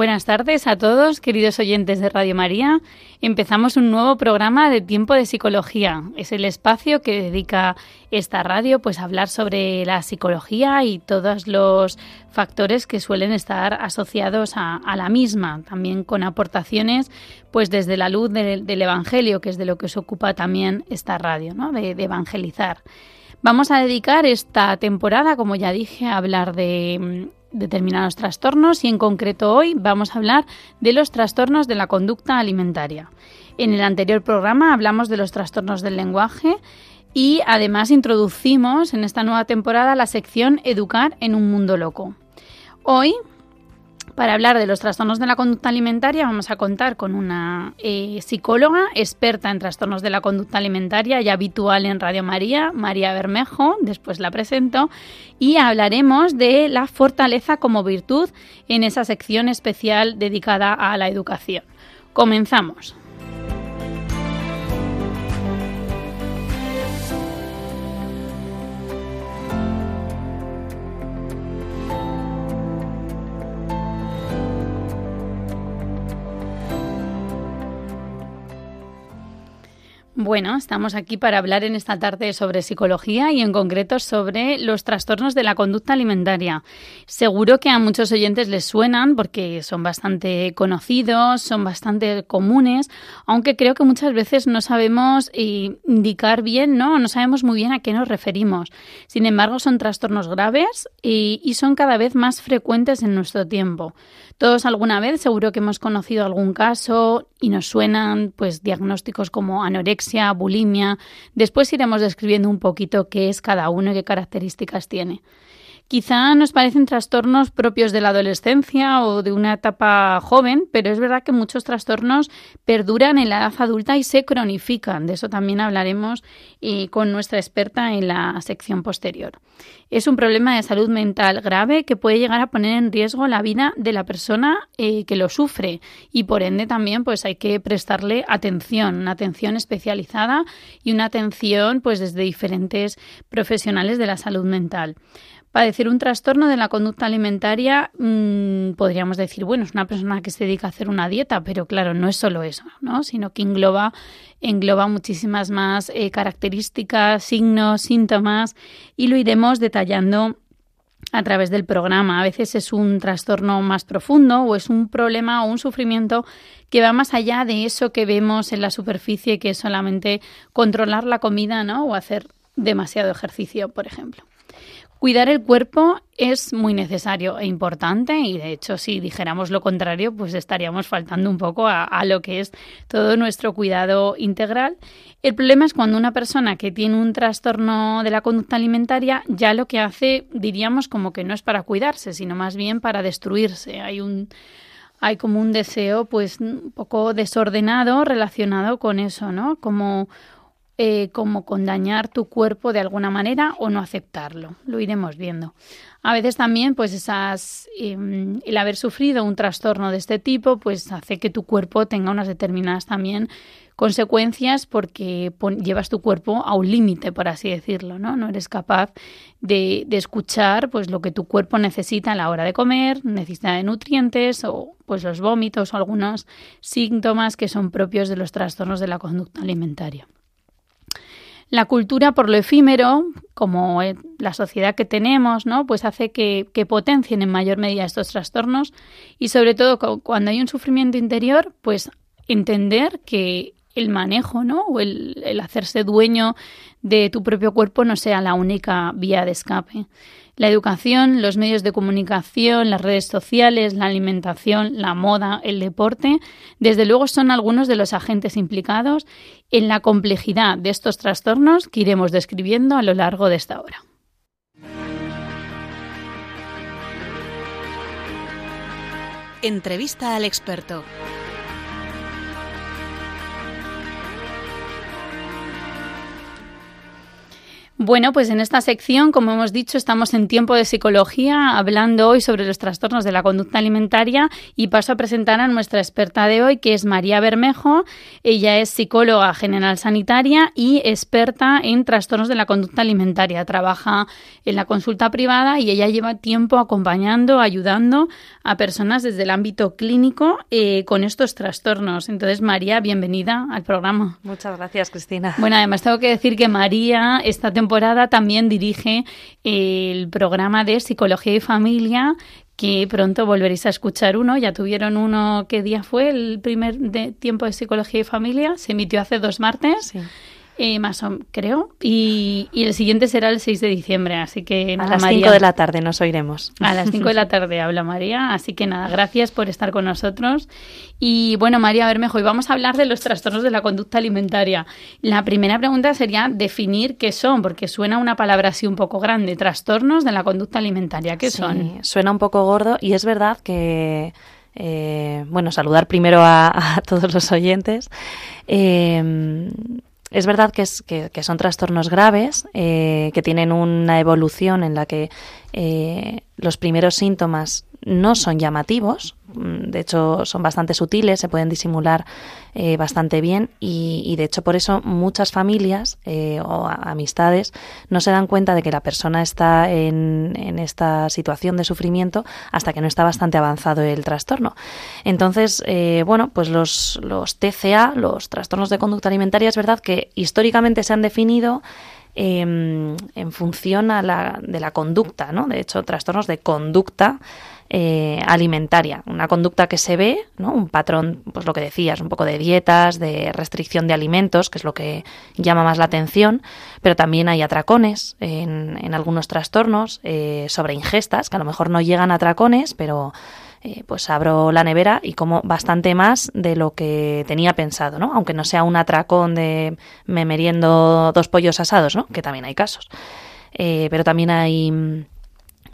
Buenas tardes a todos, queridos oyentes de Radio María. Empezamos un nuevo programa de Tiempo de Psicología. Es el espacio que dedica esta radio pues a hablar sobre la psicología y todos los factores que suelen estar asociados a, la misma, también con aportaciones pues desde la luz del, Evangelio, que es de lo que se ocupa también esta radio, ¿no? de evangelizar. Vamos a dedicar esta temporada, como ya dije, a hablar de determinados trastornos y en concreto hoy vamos a hablar de los trastornos de la conducta alimentaria. En el anterior programa hablamos de los trastornos del lenguaje y además introducimos en esta nueva temporada la sección Educar en un mundo loco. Hoy para hablar de los trastornos de la conducta alimentaria vamos a contar con una eh, psicóloga experta en trastornos de la conducta alimentaria y habitual en Radio María, María Bermejo, después la presento, y hablaremos de la fortaleza como virtud en esa sección especial dedicada a la educación. Comenzamos. Bueno, estamos aquí para hablar en esta tarde sobre psicología y en concreto sobre los trastornos de la conducta alimentaria. Seguro que a muchos oyentes les suenan porque son bastante conocidos, son bastante comunes, aunque creo que muchas veces no sabemos eh, indicar bien, ¿no? No sabemos muy bien a qué nos referimos. Sin embargo, son trastornos graves y, y son cada vez más frecuentes en nuestro tiempo. Todos alguna vez seguro que hemos conocido algún caso y nos suenan pues diagnósticos como anorexia, bulimia. Después iremos describiendo un poquito qué es cada uno y qué características tiene. Quizá nos parecen trastornos propios de la adolescencia o de una etapa joven, pero es verdad que muchos trastornos perduran en la edad adulta y se cronifican. De eso también hablaremos eh, con nuestra experta en la sección posterior. Es un problema de salud mental grave que puede llegar a poner en riesgo la vida de la persona eh, que lo sufre y por ende también pues hay que prestarle atención, una atención especializada y una atención pues desde diferentes profesionales de la salud mental. Padecer un trastorno de la conducta alimentaria, mm, podríamos decir, bueno, es una persona que se dedica a hacer una dieta, pero claro, no es solo eso, ¿no? Sino que engloba, engloba muchísimas más eh, características, signos, síntomas, y lo iremos detallando a través del programa. A veces es un trastorno más profundo o es un problema o un sufrimiento que va más allá de eso que vemos en la superficie, que es solamente controlar la comida, ¿no? O hacer demasiado ejercicio, por ejemplo. Cuidar el cuerpo es muy necesario e importante y de hecho si dijéramos lo contrario pues estaríamos faltando un poco a, lo que es todo nuestro cuidado integral. El problema es cuando una persona que tiene un trastorno de la conducta alimentaria ya lo que hace diríamos como que no es para cuidarse sino más bien para destruirse. Hay un hay como un deseo pues un poco desordenado relacionado con eso, ¿no? Como eh, como con dañar tu cuerpo de alguna manera o no aceptarlo. Lo iremos viendo. A veces también, pues esas, em, el haber sufrido un trastorno de este tipo, pues hace que tu cuerpo tenga unas determinadas también consecuencias porque llevas tu cuerpo a un límite, por así decirlo, ¿no? No eres capaz de, escuchar pues lo que tu cuerpo necesita a la hora de comer, necesita de nutrientes o pues los vómitos o algunos síntomas que son propios de los trastornos de la conducta alimentaria. La cultura por lo efímero, como la sociedad que tenemos, ¿no? Pues hace que, potencien en mayor medida estos trastornos y sobre todo cuando hay un sufrimiento interior, pues entender que el manejo, ¿no? O el hacerse dueño de tu propio cuerpo no sea la única vía de escape. La educación, los medios de comunicación, las redes sociales, la alimentación, la moda, el deporte, desde luego son algunos de los agentes implicados en la complejidad de estos trastornos que iremos describiendo a lo largo de esta hora. Entrevista al experto. Bueno, pues en esta sección, como hemos dicho, estamos en tiempo de psicología, hablando hoy sobre los trastornos de la conducta alimentaria y paso a presentar a nuestra experta de hoy, que es María Bermejo. Ella es psicóloga general sanitaria y experta en trastornos de la conducta alimentaria. Trabaja en la consulta privada y ella lleva tiempo acompañando, ayudando a personas desde el ámbito clínico eh, con estos trastornos. Entonces, María, bienvenida al programa. Muchas gracias, Cristina. Bueno, además tengo que decir que María esta temporada también dirige el programa de Psicología y Familia que pronto volveréis a escuchar uno. Ya tuvieron uno, ¿qué día fue? El primer de tiempo de Psicología y Familia. Se emitió hace dos martes. Eh, más o creo. Y, el siguiente será el 6 de diciembre, así que... a las 5 de la tarde nos oiremos. A las 5 de la tarde habla María, así que nada, gracias por estar con nosotros. Y bueno, María Bermejo, hoy vamos a hablar de los trastornos de la conducta alimentaria. La primera pregunta sería definir qué son, porque suena una palabra así un poco grande, trastornos de la conducta alimentaria, ¿qué son? Suena un poco gordo y es verdad que... Eh, bueno, saludar primero a, todos los oyentes. Eh, es verdad que, es, que, son trastornos graves, eh, que tienen una evolución en la que eh, los primeros síntomas no son llamativos, mm, de hecho son bastante sutiles, se pueden disimular eh, bastante bien y, de hecho por eso muchas familias eh, o amistades no se dan cuenta de que la persona está en, en, esta situación de sufrimiento hasta que no está bastante avanzado el trastorno. Entonces, eh, bueno, pues los, los TCA, los trastornos de conducta alimentaria, es verdad que históricamente se han definido em, en función a la, de la conducta, ¿no? De hecho, trastornos de conducta eh, alimentaria, una conducta que se ve, ¿no? un patrón, pues lo que decías, un poco de dietas, de restricción de alimentos, que es lo que llama más la atención, pero también hay atracones en, en algunos trastornos eh, sobre ingestas, que a lo mejor no llegan a atracones, pero eh, pues abro la nevera y como bastante más de lo que tenía pensado, ¿no? Aunque no sea un atracón de me meriendo dos pollos asados, ¿no? Que también hay casos. pero también hay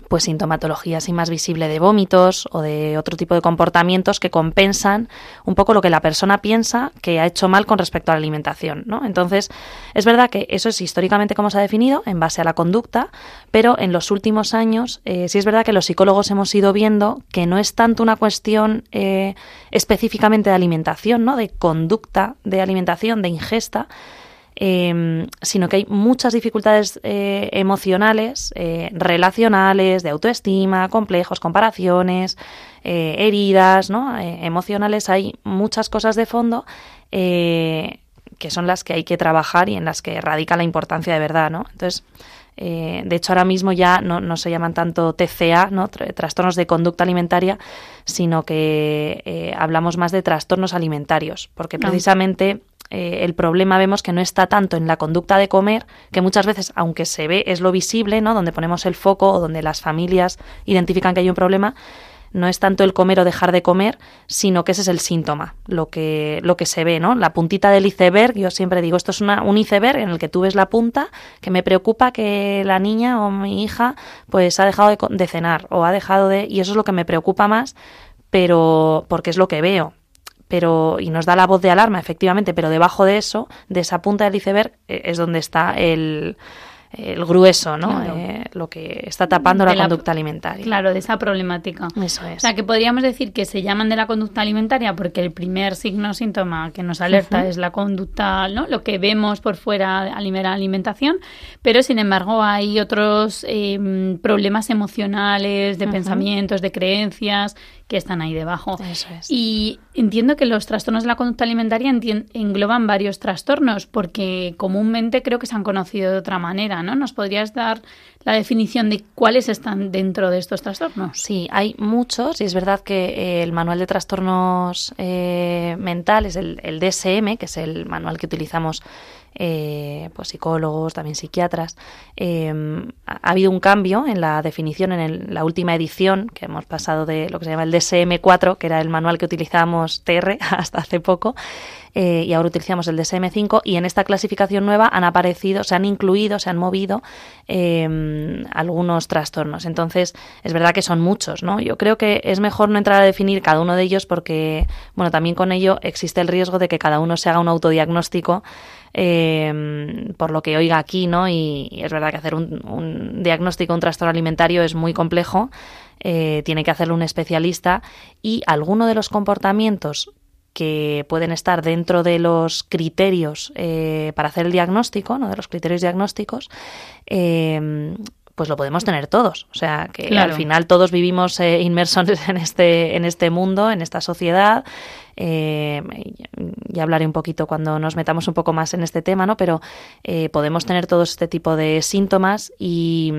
pues sintomatología así más visible de vómitos o de otro tipo de comportamientos que compensan un poco lo que la persona piensa que ha hecho mal con respecto a la alimentación, ¿no? Entonces, es verdad que eso es históricamente como se ha definido, en base a la conducta, pero en los últimos años eh, sí es verdad que los psicólogos hemos ido viendo que no es tanto una cuestión eh, específicamente de alimentación, ¿no? De conducta de alimentación, de ingesta, Em, sino que hay muchas dificultades eh, emocionales, eh, relacionales, de autoestima, complejos, comparaciones, eh, heridas, ¿no? emocionales. Hay muchas cosas de fondo que son las que hay que trabajar y en las que radica la importancia de verdad, ¿no? Entonces, de hecho, ahora mismo ya no, se llaman tanto TCA, ¿no? trastornos de conducta alimentaria, sino que hablamos más de trastornos alimentarios, porque precisamente eh, el problema vemos que no está tanto en la conducta de comer, que muchas veces, aunque se ve, es lo visible, ¿no? Donde ponemos el foco o donde las familias identifican que hay un problema, no es tanto el comer o dejar de comer, sino que ese es el síntoma, lo que, lo que se ve, ¿no? La puntita del iceberg, yo siempre digo, esto es una, un iceberg en el que tú ves la punta, que me preocupa que la niña o mi hija pues ha dejado de, de cenar o ha dejado de... y eso es lo que me preocupa más, pero porque es lo que veo pero y nos da la voz de alarma, efectivamente, pero debajo de eso, de esa punta del iceberg, eh, es donde está el, el grueso, ¿no? Eh, lo que está tapando la, conducta alimentaria. Claro, de esa problemática. Eso es. O sea, que podríamos decir que se llaman de la conducta alimentaria porque el primer signo síntoma que nos alerta es la conducta, ¿no? Lo que vemos por fuera la alimentación, pero sin embargo hay otros em, problemas emocionales, de pensamientos, de creencias que están ahí debajo. Eso es. Y entiendo que los trastornos de la conducta alimentaria engloban varios trastornos porque comúnmente creo que se han conocido de otra manera, ¿no? ¿Nos podrías dar la definición de cuáles están dentro de estos trastornos? Sí, hay muchos y es verdad que eh, el manual de trastornos eh, mentales, el, el DSM, que es el manual que utilizamos eh, pues psicólogos, también psiquiatras. Em, ha, habido un cambio en la definición en la última edición, que hemos pasado de lo que se llama el DSM-4, que era el manual que utilizábamos TR hasta hace poco, eh, y ahora utilizamos el DSM-5 y en esta clasificación nueva han aparecido, se han incluido, se han movido em, algunos trastornos. Entonces, es verdad que son muchos, ¿no? Yo creo que es mejor no entrar a definir cada uno de ellos porque, bueno, también con ello existe el riesgo de que cada uno se haga un autodiagnóstico em, por lo que oiga aquí, ¿no? Y, es verdad que hacer un, diagnóstico de un trastorno alimentario es muy complejo, eh, tiene que hacerlo un especialista y alguno de los comportamientos que pueden estar dentro de los criterios eh, para hacer el diagnóstico, ¿no? de los criterios diagnósticos, eh, pues lo podemos tener todos. O sea, que al final todos vivimos eh, inmersos en este, en este mundo, en esta sociedad, eh, ya hablaré un poquito cuando nos metamos un poco más en este tema, ¿no? Pero eh, podemos tener todo este tipo de síntomas y,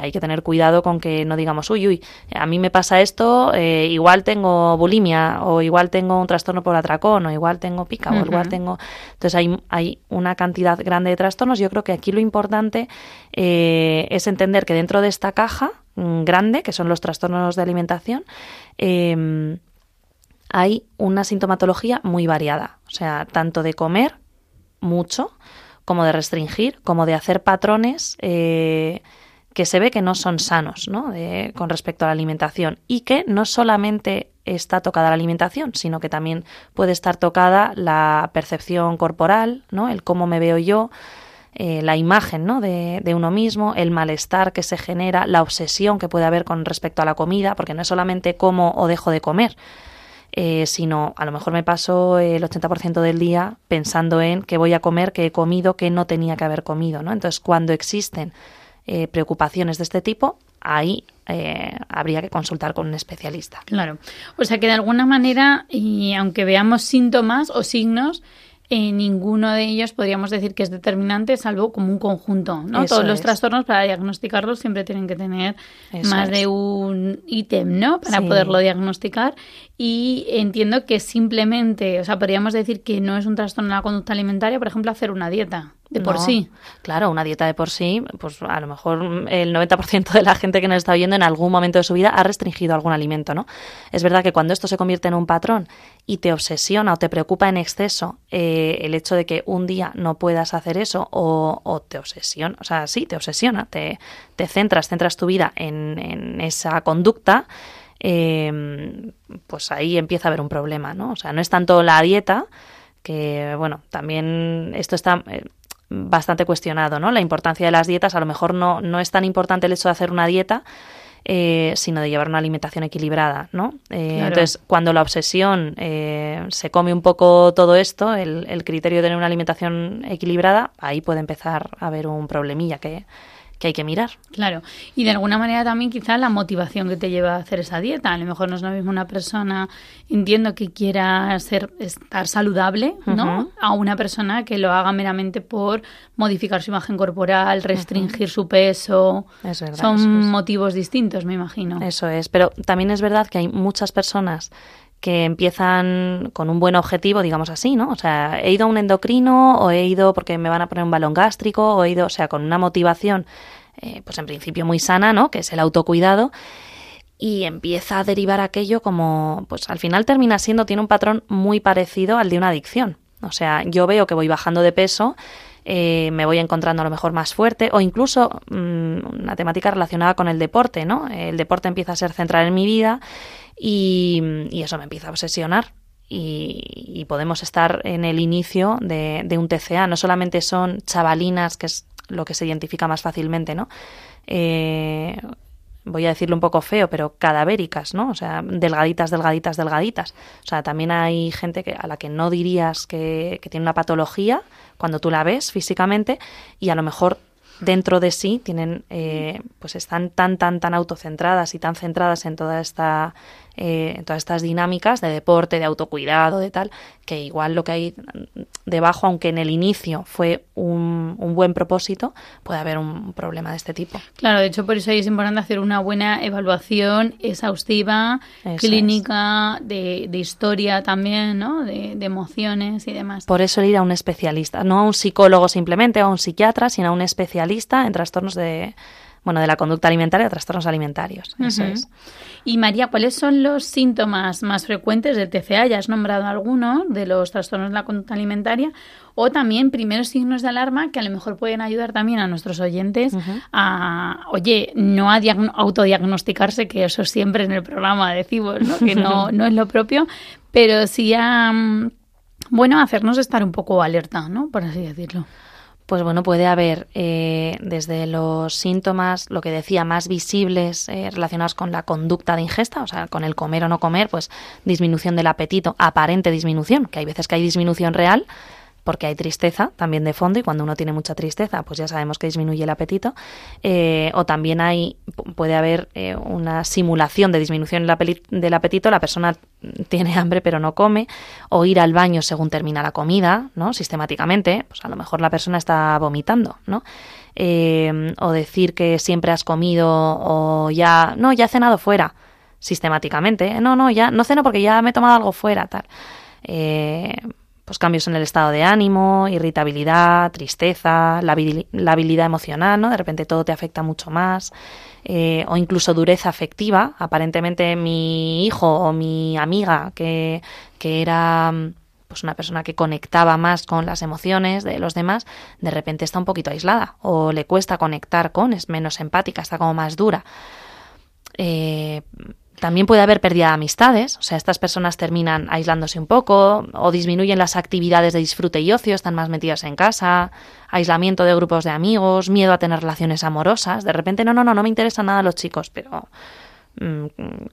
hay que tener cuidado con que no digamos, uy, uy, a mí me pasa esto, eh, igual tengo bulimia o igual tengo un trastorno por atracón o igual tengo pica o igual tengo... Entonces hay, hay una cantidad grande de trastornos. Yo creo que aquí lo importante es entender que dentro de esta caja mm, grande, que son los trastornos de alimentación, eh, hay una sintomatología muy variada, o sea, tanto de comer mucho, como de restringir, como de hacer patrones eh, que se ve que no son sanos ¿no? con respecto a la alimentación y que no solamente está tocada la alimentación, sino que también puede estar tocada la percepción corporal, ¿no? el cómo me veo yo, eh, la imagen ¿no? de, de, uno mismo, el malestar que se genera, la obsesión que puede haber con respecto a la comida, porque no es solamente cómo o dejo de comer, eh, sino a lo mejor me paso el 80% del día pensando en qué voy a comer, qué he comido, qué no tenía que haber comido. ¿no? Entonces, cuando existen eh, preocupaciones de este tipo, ahí eh, habría que consultar con un especialista. Claro. O sea que de alguna manera, y aunque veamos síntomas o signos, eh, ninguno de ellos podríamos decir que es determinante, salvo como un conjunto. ¿no? Todos los trastornos, para diagnosticarlos, siempre tienen que tener más de un ítem ¿no? para poderlo diagnosticar. Y entiendo que simplemente, o sea, podríamos decir que no es un trastorno de la conducta alimentaria, por ejemplo, hacer una dieta de por sí. Claro, una dieta de por sí, pues a lo mejor el 90% de la gente que nos está oyendo en algún momento de su vida ha restringido algún alimento, ¿no? Es verdad que cuando esto se convierte en un patrón y te obsesiona o te preocupa en exceso eh, el hecho de que un día no puedas hacer eso o, te obsesiona, o sea, sí, te obsesiona, te, te centras, centras tu vida en, en esa conducta, eh, pues ahí empieza a haber un problema, ¿no? O sea, no es tanto la dieta, que bueno, también esto está eh, bastante cuestionado, ¿no? La importancia de las dietas, a lo mejor no, no es tan importante el hecho de hacer una dieta, eh, sino de llevar una alimentación equilibrada, ¿no? Eh, entonces, cuando la obsesión eh, se come un poco todo esto, el, el criterio de tener una alimentación equilibrada, ahí puede empezar a haber un problemilla que, que hay que mirar. Claro, y de alguna manera también quizá la motivación que te lleva a hacer esa dieta. A lo mejor no es lo mismo una persona, entiendo que quiera ser, estar saludable, ¿no? A una persona que lo haga meramente por modificar su imagen corporal, restringir su peso. Es verdad, Son motivos distintos, me imagino. Eso es, pero también es verdad que hay muchas personas que empiezan con un buen objetivo, digamos así, ¿no? O sea, he ido a un endocrino o he ido porque me van a poner un balón gástrico o he ido, o sea, con una motivación, eh, pues en principio muy sana, ¿no? Que es el autocuidado y empieza a derivar aquello como, pues al final termina siendo, tiene un patrón muy parecido al de una adicción. O sea, yo veo que voy bajando de peso, eh, me voy encontrando a lo mejor más fuerte o incluso mm, una temática relacionada con el deporte, ¿no? El deporte empieza a ser central en mi vida y, eso me empieza a obsesionar. Y, podemos estar en el inicio de, un TCA. No solamente son chavalinas, que es lo que se identifica más fácilmente, ¿no? Eh, voy a decirlo un poco feo, pero cadavéricas, ¿no? O sea, delgaditas, delgaditas, delgaditas. O sea, también hay gente que, a la que no dirías que, que tiene una patología cuando tú la ves físicamente y a lo mejor dentro de sí tienen, eh, pues están tan, tan, tan autocentradas y tan centradas en toda esta eh, todas estas dinámicas de deporte, de autocuidado, de tal, que igual lo que hay debajo, aunque en el inicio fue un, un buen propósito, puede haber un problema de este tipo. Claro, de hecho por eso es importante hacer una buena evaluación exhaustiva, clínica, de, de, historia también, ¿no? De, de emociones y demás. Por eso ir a un especialista, no a un psicólogo simplemente, a un psiquiatra, sino a un especialista en trastornos de bueno, de la conducta alimentaria trastornos alimentarios. Eso es. Y María, ¿cuáles son los síntomas más frecuentes del TCA? Ya has nombrado algunos de los trastornos de la conducta alimentaria o también primeros signos de alarma que a lo mejor pueden ayudar también a nuestros oyentes a, oye, no a autodiagnosticarse, que eso siempre en el programa decimos, ¿no? que no, no es lo propio, pero sí a, mm, bueno, hacernos estar un poco alerta, ¿no? Por así decirlo. Pues bueno, puede haber eh, desde los síntomas, lo que decía, más visibles eh, relacionados con la conducta de ingesta, o sea, con el comer o no comer, pues disminución del apetito, aparente disminución, que hay veces que hay disminución real, porque hay tristeza también de fondo y cuando uno tiene mucha tristeza, pues ya sabemos que disminuye el apetito. Eh, o también hay, puede haber eh, una simulación de disminución del apetito, la persona tiene hambre pero no come, o ir al baño según termina la comida, ¿no? Sistemáticamente, pues a lo mejor la persona está vomitando, ¿no? Eh, o decir que siempre has comido o ya, no, ya he cenado fuera, sistemáticamente, no, no, ya, no ceno porque ya me he tomado algo fuera, tal. Eh, pues cambios en el estado de ánimo, irritabilidad, tristeza, la, habilidad emocional, ¿no? De repente todo te afecta mucho más. Eh, o incluso dureza afectiva. Aparentemente mi hijo o mi amiga que, que era pues una persona que conectaba más con las emociones de los demás, de repente está un poquito aislada o le cuesta conectar con, es menos empática, está como más dura. Eh, también puede haber pérdida de amistades, o sea, estas personas terminan aislándose un poco o disminuyen las actividades de disfrute y ocio, están más metidas en casa, aislamiento de grupos de amigos, miedo a tener relaciones amorosas. De repente, no, no, no, no me interesan nada los chicos, pero mm,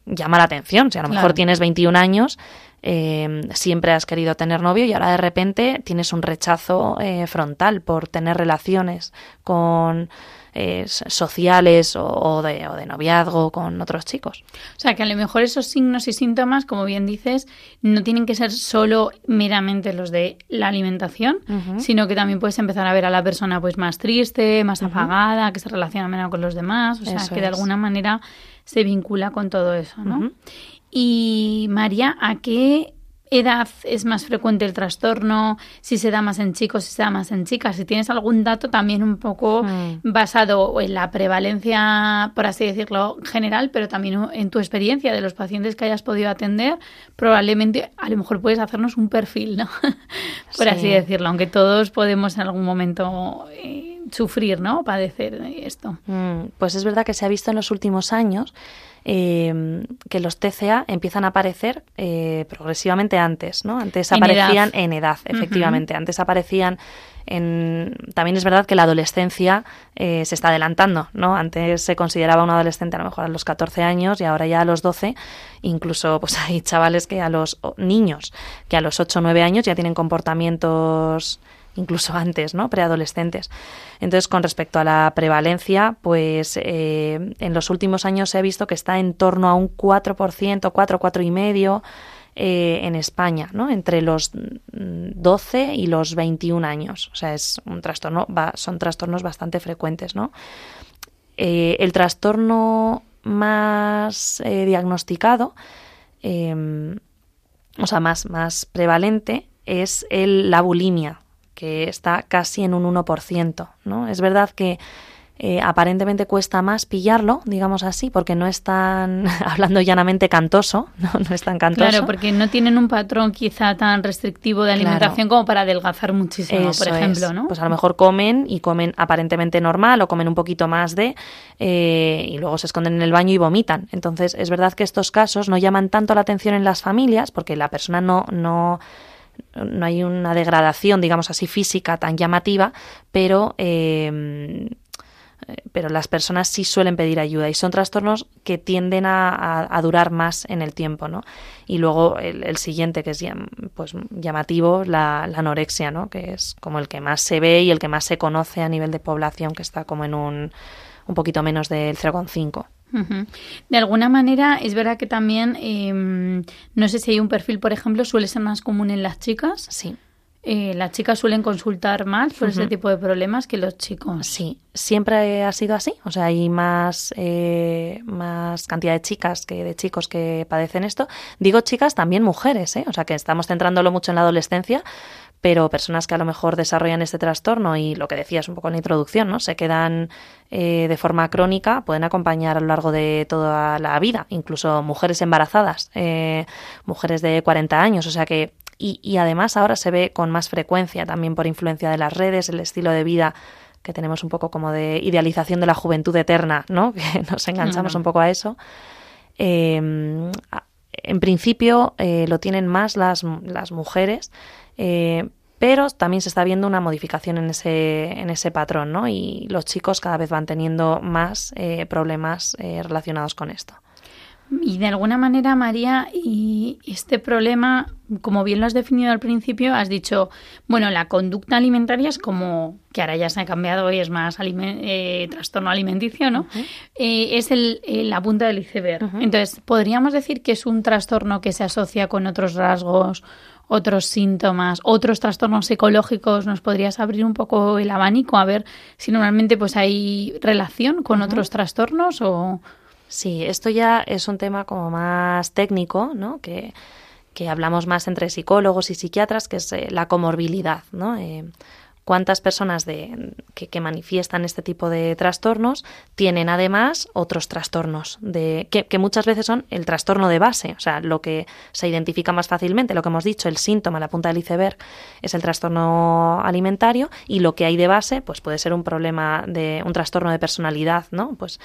llama la atención. Si a lo mejor tienes 21 años, eh, siempre has querido tener novio y ahora de repente tienes un rechazo eh, frontal por tener relaciones con eh, sociales o, de, o, de, noviazgo con otros chicos. O sea, que a lo mejor esos signos y síntomas, como bien dices, no tienen que ser solo meramente los de la alimentación, sino que también puedes empezar a ver a la persona pues más triste, más apagada, que se relaciona menos con los demás, o sea, que de alguna manera se vincula con todo eso, ¿no? Y María, ¿a qué edad es más frecuente el trastorno, si se da más en chicos, si se da más en chicas. Si tienes algún dato también un poco hmm. basado en la prevalencia, por así decirlo, general, pero también en tu experiencia de los pacientes que hayas podido atender, probablemente a lo mejor puedes hacernos un perfil, ¿no? por así decirlo, aunque todos podemos en algún momento... Eh, sufrir, ¿no? Padecer esto. Hmm. pues es verdad que se ha visto en los últimos años eh, que los TCA empiezan a aparecer eh, progresivamente antes, ¿no? Antes aparecían en edad, efectivamente. Antes aparecían en... También es verdad que la adolescencia eh, se está adelantando, ¿no? Antes se consideraba un adolescente a lo mejor a los 14 años y ahora ya a los 12, incluso pues hay chavales que a los niños que a los 8 o 9 años ya tienen comportamientos incluso antes, ¿no? Preadolescentes. Entonces, con respecto a la prevalencia, pues eh, en los últimos años se ha visto que está en torno a un 4%, 4, 4,5% eh, en España. Entre los 12 y los 21 años. O sea, es un trastorno, son trastornos bastante frecuentes. Eh, el trastorno más eh, diagnosticado, o sea, más, más prevalente, es el, la bulimia, que está casi en un 1%. ¿no? Es verdad que eh, aparentemente cuesta más pillarlo, digamos así, porque no es tan, hablando llanamente, cantoso, ¿no? no es tan cantoso. Claro, porque no tienen un patrón quizá tan restrictivo de alimentación como para adelgazar muchísimo, por ejemplo, ¿no? Pues a lo mejor comen y comen aparentemente normal o comen un poquito más de eh, y luego se esconden en el baño y vomitan. Entonces, es verdad que estos casos no llaman tanto la atención en las familias porque la persona no... no no hay una degradación, digamos así, física tan llamativa, pero, eh, pero las personas sí suelen pedir ayuda y son trastornos que tienden a, durar más en el tiempo, ¿no? Y luego el, siguiente, que es pues, llamativo, la, la, anorexia, ¿no? Que es como el que más se ve y el que más se conoce a nivel de población, que está como en un, un poquito menos del 0,5. De alguna manera, es verdad que también, em, no sé si hay un perfil, por ejemplo, suele ser más común en las chicas. Sí. Eh, las chicas suelen consultar más por ese tipo de problemas que los chicos. Sí, siempre ha sido así. O sea, hay más, eh, más cantidad de chicas que de chicos que padecen esto. Digo chicas, también mujeres, ¿eh? O sea, que estamos centrándolo mucho en la adolescencia, pero personas que a lo mejor desarrollan este trastorno y lo que decías un poco en la introducción, ¿no? Se quedan eh, de forma crónica, pueden acompañar a lo largo de toda la vida, incluso mujeres embarazadas, eh, mujeres de 40 años, o sea que y, además ahora se ve con más frecuencia también por influencia de las redes, el estilo de vida que tenemos un poco como de idealización de la juventud eterna, ¿no? Que nos enganchamos un poco a eso. Em, en principio eh, lo tienen más las, las mujeres, eh, pero también se está viendo una modificación en ese, en ese patrón, ¿no? Y los chicos cada vez van teniendo más eh, problemas relacionados con esto. Y de alguna manera, María, y este problema, como bien lo has definido al principio, has dicho, bueno, la conducta alimentaria es como, que ahora ya se ha cambiado y es más eh, trastorno alimenticio, ¿no? Eh, es el, la punta del iceberg. Entonces, ¿podríamos decir que es un trastorno que se asocia con otros rasgos, otros síntomas, otros trastornos psicológicos? ¿Nos podrías abrir un poco el abanico a ver si normalmente pues hay relación con otros trastornos o...? Sí, esto ya es un tema como más técnico, ¿no? Que, que hablamos más entre psicólogos y psiquiatras, que es eh, la comorbilidad, ¿no? Eh, cuántas personas de, que, manifiestan este tipo de trastornos tienen además otros trastornos de, que, que, muchas veces son el trastorno de base, o sea, lo que se identifica más fácilmente, lo que hemos dicho, el síntoma, la punta del iceberg, es el trastorno alimentario y lo que hay de base, pues puede ser un problema de un trastorno de personalidad, ¿no? Pues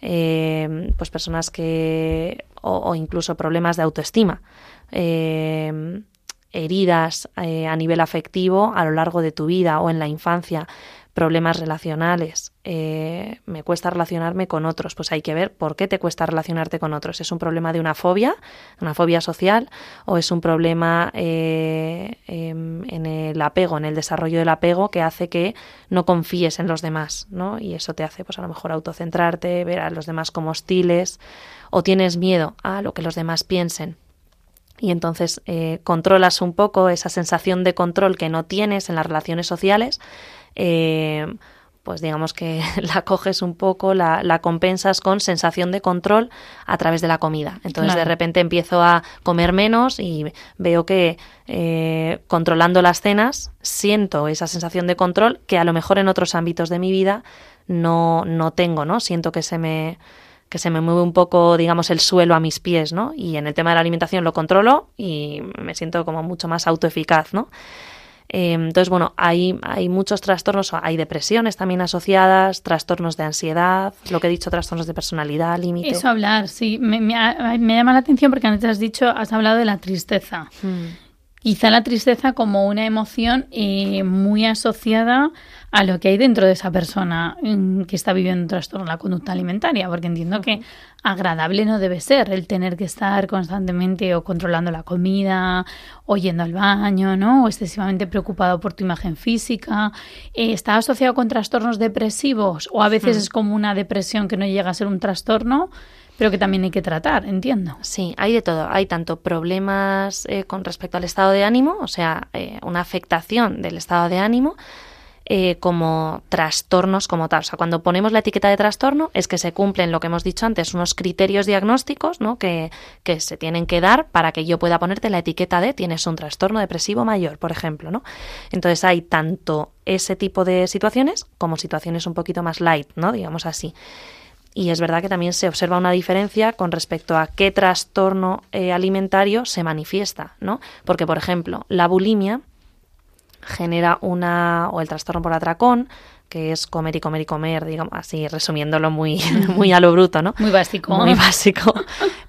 eh, pues personas que o, incluso problemas de autoestima, eh, heridas eh, a nivel afectivo a lo largo de tu vida o en la infancia, problemas relacionales, eh, me cuesta relacionarme con otros, pues hay que ver por qué te cuesta relacionarte con otros. ¿Es un problema de una fobia, una fobia social, o es un problema eh, em, en el apego, en el desarrollo del apego que hace que no confíes en los demás, ¿no? Y eso te hace, pues a lo mejor autocentrarte, ver a los demás como hostiles, o tienes miedo a lo que los demás piensen y entonces eh, controlas un poco esa sensación de control que no tienes en las relaciones sociales eh, pues digamos que la coges un poco, la, la, compensas con sensación de control a través de la comida. Entonces de repente empiezo a comer menos y veo que eh, controlando las cenas siento esa sensación de control que a lo mejor en otros ámbitos de mi vida no, no tengo, ¿no? Siento que se me que se me mueve un poco, digamos, el suelo a mis pies, ¿no? Y en el tema de la alimentación lo controlo y me siento como mucho más autoeficaz, ¿no? Eh, entonces, bueno, hay, hay muchos trastornos, hay depresiones también asociadas, trastornos de ansiedad, lo que he dicho, trastornos de personalidad, límite. Eso hablar, sí. Me, llama la atención porque antes has dicho, has hablado de la tristeza. Hmm. Quizá la tristeza como una emoción eh, muy asociada a lo que hay dentro de esa persona mm, que está viviendo un trastorno de la conducta alimentaria, porque entiendo que agradable no debe ser el tener que estar constantemente o controlando la comida o yendo al baño, ¿no? O excesivamente preocupado por tu imagen física. Eh, ¿Está asociado con trastornos depresivos o a veces es como una depresión que no llega a ser un trastorno? Pero que también hay que tratar, entiendo. Sí, hay de todo. Hay tanto problemas eh, con respecto al estado de ánimo, o sea, eh, una afectación del estado de ánimo, eh, como trastornos como tal. O sea, cuando ponemos la etiqueta de trastorno es que se cumplen lo que hemos dicho antes, unos criterios diagnósticos ¿no? que, que se tienen que dar para que yo pueda ponerte la etiqueta de tienes un trastorno depresivo mayor, por ejemplo. ¿no? Entonces hay tanto ese tipo de situaciones como situaciones un poquito más light, ¿no? digamos así. Y es verdad que también se observa una diferencia con respecto a qué trastorno eh, alimentario se manifiesta, ¿no? Porque, por ejemplo, la bulimia genera una, o el trastorno por atracón, que es comer y comer y comer, digamos así, resumiéndolo muy, muy a lo bruto, ¿no? Muy básico. Muy básico.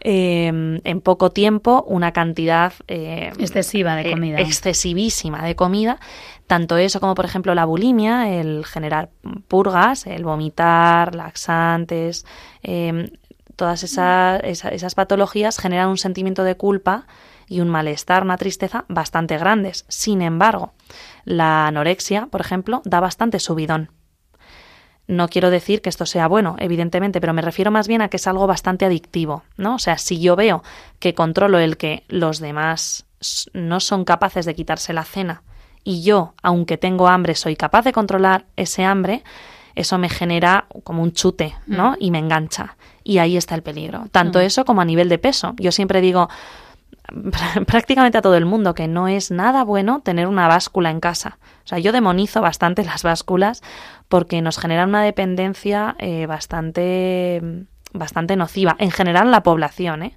Em, en poco tiempo, una cantidad em, excesiva de comida. excesivísima de comida. Tanto eso como, por ejemplo, la bulimia, el generar purgas, el vomitar, laxantes, em, todas esas, esas patologías generan un sentimiento de culpa y un malestar, una tristeza bastante grandes. Sin embargo, la anorexia, por ejemplo, da bastante subidón. No quiero decir que esto sea bueno, evidentemente, pero me refiero más bien a que es algo bastante adictivo, ¿no? O sea, si yo veo que controlo el que los demás no son capaces de quitarse la cena y yo, aunque tengo hambre, soy capaz de controlar ese hambre, eso me genera como un chute, ¿no? Mm. Y me engancha. Y ahí está el peligro. Tanto mm. eso como a nivel de peso. Yo siempre digo prácticamente a todo el mundo que no es nada bueno tener una báscula en casa. O sea, yo demonizo bastante las básculas porque nos generan una dependencia eh, bastante, bastante nociva. En general, la población, ¿eh?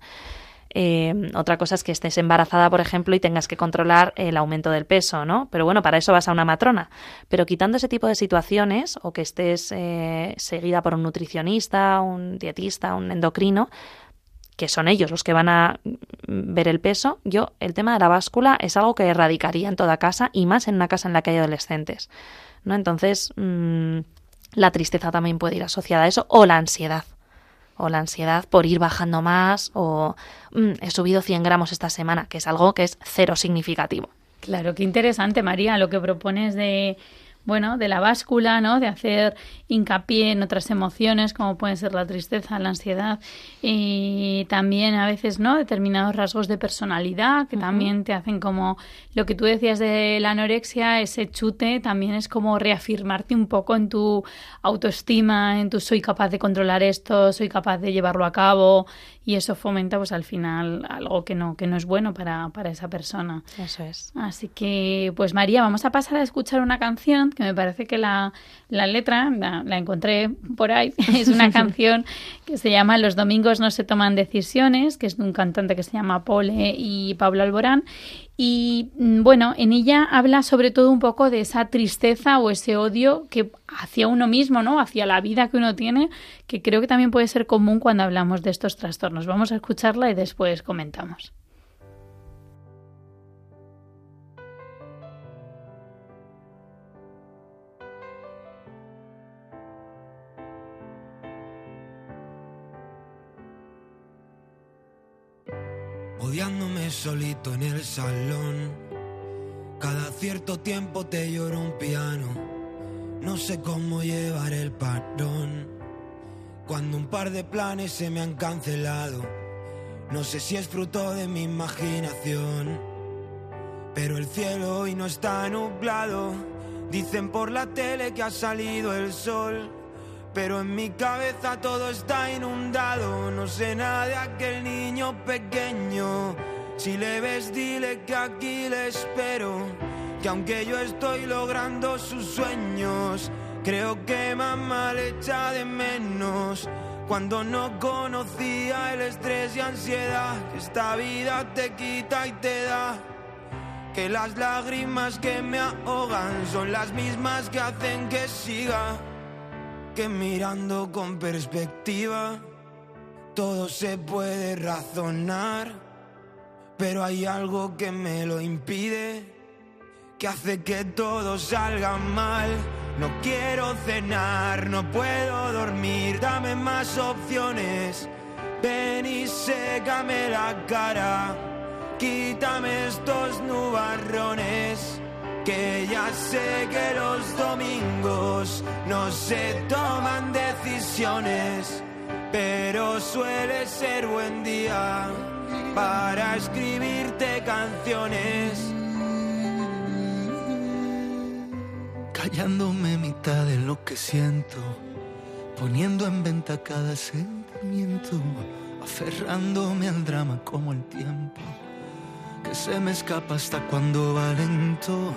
Eh, otra cosa es que estés embarazada, por ejemplo, y tengas que controlar el aumento del peso, ¿no? Pero bueno, para eso vas a una matrona. Pero quitando ese tipo de situaciones, o que estés eh, seguida por un nutricionista, un dietista, un endocrino, que son ellos los que van a ver el peso, yo el tema de la báscula es algo que erradicaría en toda casa y más en una casa en la que hay adolescentes, ¿no? Entonces, mm, la tristeza también puede ir asociada a eso o la ansiedad o la ansiedad por ir bajando más o mm, he subido 100 gramos esta semana, que es algo que es cero significativo. Claro, qué interesante, María, lo que propones de bueno, de la báscula, ¿no? De hacer hincapié en otras emociones como pueden ser la tristeza, la ansiedad y también a veces, ¿no? Determinados rasgos de personalidad que también te hacen como lo que tú decías de la anorexia, ese chute también es como reafirmarte un poco en tu autoestima, en tu soy capaz de controlar esto, soy capaz de llevarlo a cabo y eso fomenta pues al final algo que no que no es bueno para, para esa persona. Eso es. Así que pues María, vamos a pasar a escuchar una canción que me parece que la, la letra la, la, encontré por ahí. es una canción que se llama Los domingos no se toman decisiones, que es de un cantante que se llama Pole y Pablo Alborán y mm, bueno, en ella habla sobre todo un poco de esa tristeza o ese odio que hacia uno mismo, ¿no? Hacia la vida que uno tiene, que creo que también puede ser común cuando hablamos de estos trastornos. Vamos a escucharla y después comentamos. Odiándome solito en el salón. Cada cierto tiempo te lloro un piano, no sé cómo llevar el parón. Cuando un par de planes se me han cancelado, no sé si es fruto de mi imaginación. Pero el cielo hoy no está nublado, dicen por la tele que ha salido el sol. Pero en mi cabeza todo está inundado. No sé nada de aquel niño pequeño. Si le ves, dile que aquí le espero. Que aunque yo estoy logrando sus sueños, creo que mamá le echa de menos. Cuando no conocía el estrés y ansiedad que esta vida te quita y te da. Que las lágrimas que me ahogan son las mismas que hacen que siga que mirando con perspectiva todo se puede razonar, pero hay algo que me lo impide, que hace que todo salga mal. No quiero cenar, no puedo dormir, dame más opciones. Ven y sécame la cara, quítame estos nubarrones que ya sé que los domingos no se toman decisiones, pero suele ser buen día para escribirte canciones. Callándome mitad de lo que siento, poniendo en venta cada sentimiento, aferrándome al drama como el tiempo que se me escapa hasta cuando va lento.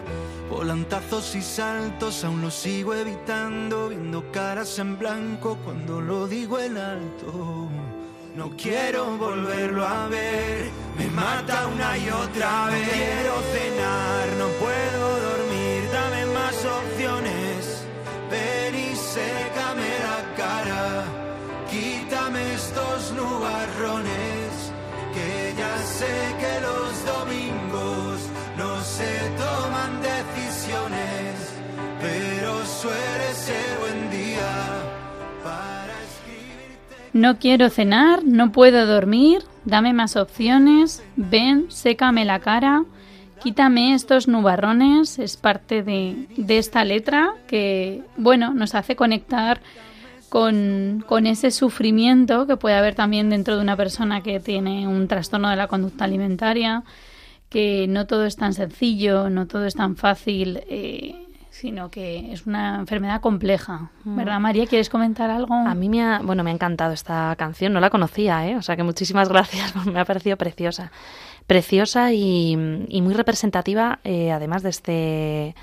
Volantazos y saltos aún lo sigo evitando, viendo caras en blanco cuando lo digo en alto. No quiero volverlo a ver, me mata una y otra vez. No quiero cenar, no puedo dormir, dame más opciones, ven, sécame la cara. Quítame estos nubarrones, es parte de, de esta letra que, bueno, nos hace conectar con, ese sufrimiento que puede haber también dentro de una persona que tiene un trastorno de la conducta alimentaria, que no todo es tan sencillo, no todo es tan fácil. Eh, sino que es una enfermedad compleja. Mm. ¿Verdad, María? ¿Quieres comentar algo? A mí me ha, bueno, me ha encantado esta canción, no la conocía, ¿eh? O sea que muchísimas gracias, me ha parecido preciosa. Preciosa y, muy representativa, eh, además de este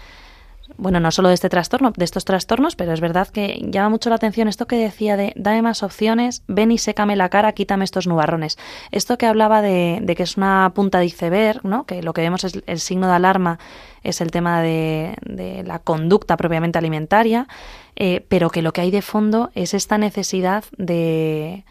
bueno, no solo de este trastorno, de estos trastornos, pero es verdad que llama mucho la atención esto que decía de dame más opciones, ven y sécame la cara, quítame estos nubarrones. Esto que hablaba de, que es una punta de iceberg, ¿no? que lo que vemos es el signo de alarma, es el tema de, la conducta propiamente alimentaria, eh, pero que lo que hay de fondo es esta necesidad de,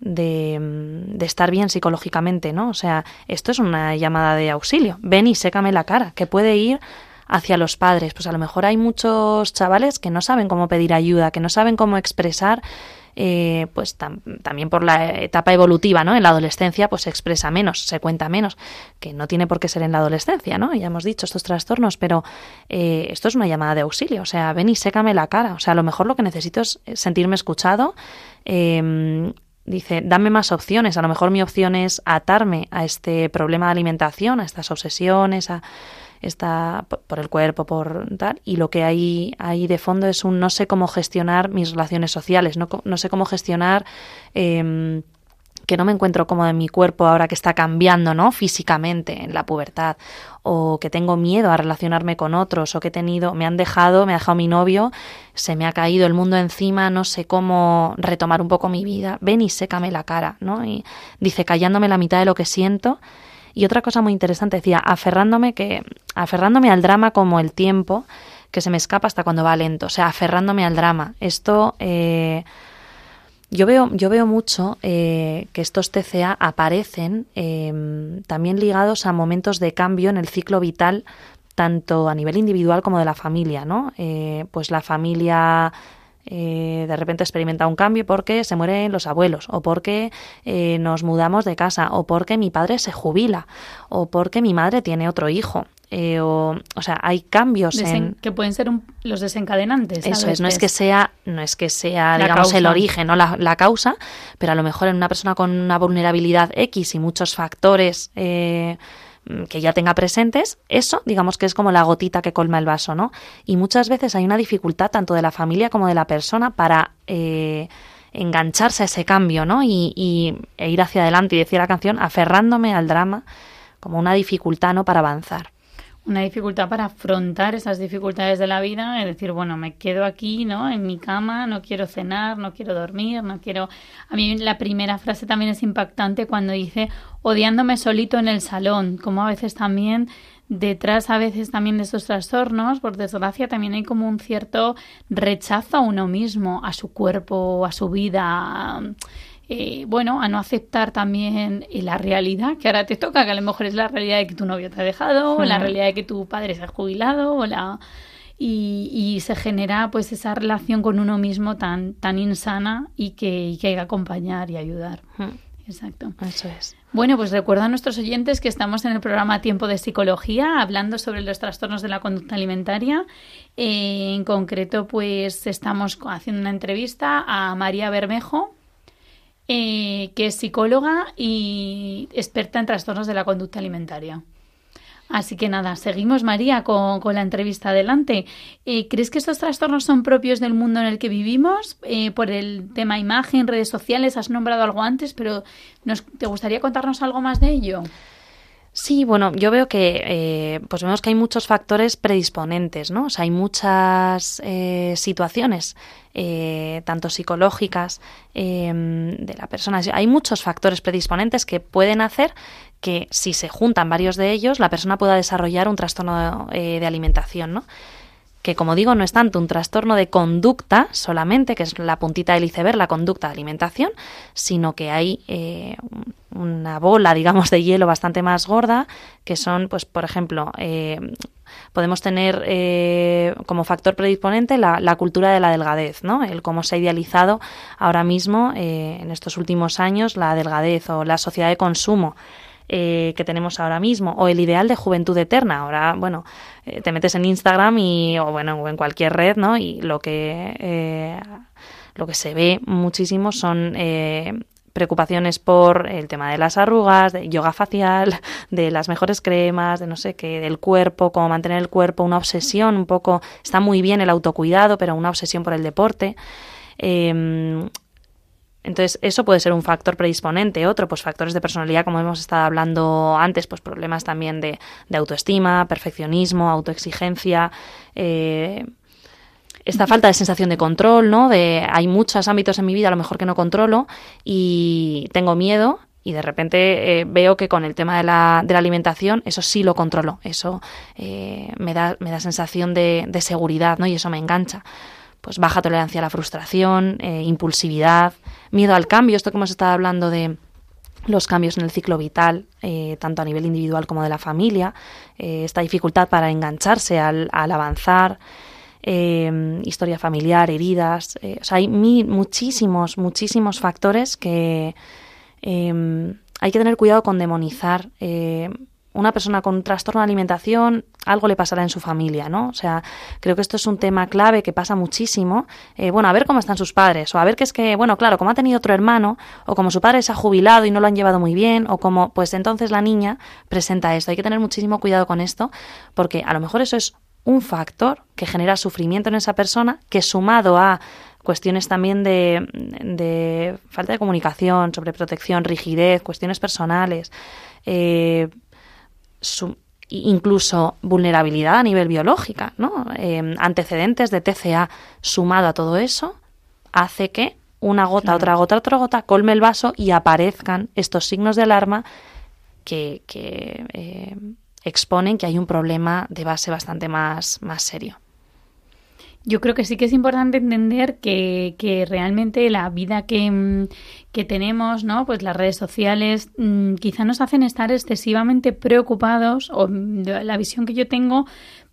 de, de, estar bien psicológicamente, ¿no? O sea, esto es una llamada de auxilio. Ven y sécame la cara, que puede ir hacia los padres. Pues a lo mejor hay muchos chavales que no saben cómo pedir ayuda, que no saben cómo expresar eh, pues también por la etapa evolutiva, ¿no? En la adolescencia, pues se expresa menos, se cuenta menos, que no tiene por qué ser en la adolescencia, ¿no? Ya hemos dicho estos trastornos, pero eh, esto es una llamada de auxilio, o sea, ven y sécame la cara, o sea, a lo mejor lo que necesito es sentirme escuchado. Em, dice, dame más opciones, a lo mejor mi opción es atarme a este problema de alimentación, a estas obsesiones, a está por el cuerpo, por tal, y lo que hay ahí de fondo es un no sé cómo gestionar mis relaciones sociales, no, no sé cómo gestionar eh, que no me encuentro cómodo en mi cuerpo ahora que está cambiando, ¿no? Físicamente en la pubertad, o que tengo miedo a relacionarme con otros, o que he tenido, me han dejado, me ha dejado mi novio, se me ha caído el mundo encima, no sé cómo retomar un poco mi vida, ven y sécame la cara, ¿no? Y dice, callándome la mitad de lo que siento, y otra cosa muy interesante decía, aferrándome que aferrándome al drama como el tiempo que se me escapa hasta cuando va lento, o sea, aferrándome al drama. Esto eh, yo veo, yo veo mucho eh, que estos TCA aparecen em, también ligados a momentos de cambio en el ciclo vital, tanto a nivel individual como de la familia, ¿no? Eh, pues la familia eh, de repente experimenta un cambio porque se mueren los abuelos, o porque eh, nos mudamos de casa, o porque mi padre se jubila, o porque mi madre tiene otro hijo. Eh, o, o, sea, hay cambios en... que pueden ser los desencadenantes. Eso es, no es que sea, no es que sea, digamos, el origen o la, la, causa, pero a lo mejor en una persona con una vulnerabilidad X y muchos factores eh, que ya tenga presentes, eso digamos que es como la gotita que colma el vaso, ¿no? Y muchas veces hay una dificultad tanto de la familia como de la persona para eh, engancharse a ese cambio, ¿no? Y, y, e ir hacia adelante y decir la canción aferrándome al drama como una dificultad, ¿no? Para avanzar una dificultad para afrontar esas dificultades de la vida, es decir, bueno, me quedo aquí, ¿no? En mi cama, no quiero cenar, no quiero dormir, no quiero... A mí la primera frase también es impactante cuando dice odiándome solito en el salón, como a veces también detrás a veces también de estos trastornos, por desgracia, también hay como un cierto rechazo a uno mismo, a su cuerpo, a su vida. Eh, bueno, a no aceptar también eh, la realidad que ahora te toca, que a lo mejor es la realidad de que tu novio te ha dejado, o la realidad de que tu padre se ha jubilado, o la... Y, y, se genera pues esa relación con uno mismo tan, tan insana y que, y que hay que acompañar y ayudar. Exacto. Eso es. Bueno, pues recuerdo a nuestros oyentes que estamos en el programa Tiempo de Psicología hablando sobre los trastornos de la conducta alimentaria. Eh, en concreto, pues estamos haciendo una entrevista a María Bermejo, eh, que es psicóloga y experta en trastornos de la conducta alimentaria. Así que nada, seguimos María con, la entrevista adelante. Eh, ¿Crees que estos trastornos son propios del mundo en el que vivimos? Eh, por el tema imagen, redes sociales, has nombrado algo antes, pero nos, ¿te gustaría contarnos algo más de ello? Sí, bueno, yo veo que eh, pues vemos que hay muchos factores predisponentes, ¿no? O sea, hay muchas eh, situaciones, eh, tanto psicológicas em, de la persona, hay muchos factores predisponentes que pueden hacer que si se juntan varios de ellos, la persona pueda desarrollar un trastorno de alimentación, ¿no? que como digo no es tanto un trastorno de conducta solamente, que es la puntita del iceberg, la conducta de alimentación, sino que hay eh, una bola, digamos, de hielo bastante más gorda, que son, pues, por ejemplo, eh, podemos tener eh, como factor predisponente la, la, cultura de la delgadez, ¿no? El cómo se ha idealizado ahora mismo, en estos últimos años, la delgadez o la sociedad de consumo eh, que tenemos ahora mismo, o el ideal de juventud eterna. Ahora, bueno, eh, te metes en Instagram y, o bueno, en cualquier red, ¿no? Y lo que, eh, lo que se ve muchísimo son preocupaciones por el tema de las arrugas, de yoga facial, de las mejores cremas, de no sé qué, del cuerpo, cómo mantener el cuerpo, una obsesión un poco, está muy bien el autocuidado, pero una obsesión por el deporte. Em, entonces, eso puede ser un factor predisponente. Otro, pues factores de personalidad, como hemos estado hablando antes, pues problemas también de, autoestima, perfeccionismo, autoexigencia. Eh, esta falta de sensación de control, ¿no? De hay muchos ámbitos en mi vida a lo mejor que no controlo y tengo miedo y de repente eh, veo que con el tema de la, de la, alimentación eso sí lo controlo, eso eh, me, da, me da sensación de, de, seguridad, ¿no? Y eso me engancha pues baja tolerancia a la frustración, eh, impulsividad, miedo al cambio, esto que hemos estado hablando de los cambios en el ciclo vital, tanto a nivel individual como de la familia, esta dificultad para engancharse al, avanzar, historia familiar, heridas, o sea, hay muchísimos, muchísimos factores que hay que tener cuidado con demonizar una persona con un trastorno de alimentación, algo le pasará en su familia, ¿no? O sea, creo que esto es un tema clave que pasa muchísimo. Eh, bueno, a ver cómo están sus padres, o a ver que es que, bueno, claro, como ha tenido otro hermano, o como su padre se ha jubilado y no lo han llevado muy bien, o como, pues entonces la niña presenta esto. Hay que tener muchísimo cuidado con esto, porque a lo mejor eso es un factor que genera sufrimiento en esa persona, que sumado a cuestiones también de, de falta de comunicación, sobreprotección, rigidez, cuestiones personales, eh, incluso vulnerabilidad a nivel biológica, ¿no? Em, antecedentes de TCA sumado a todo eso hace que una gota, otra gota, otra gota colme el vaso y aparezcan estos signos de alarma que, em, exponen que hay un problema de base bastante más, más serio. Yo creo que sí que es importante entender que, que realmente la vida que, mm, que, tenemos, ¿no? Pues las redes sociales mm, quizá nos hacen estar excesivamente preocupados, o mm, la visión que yo tengo,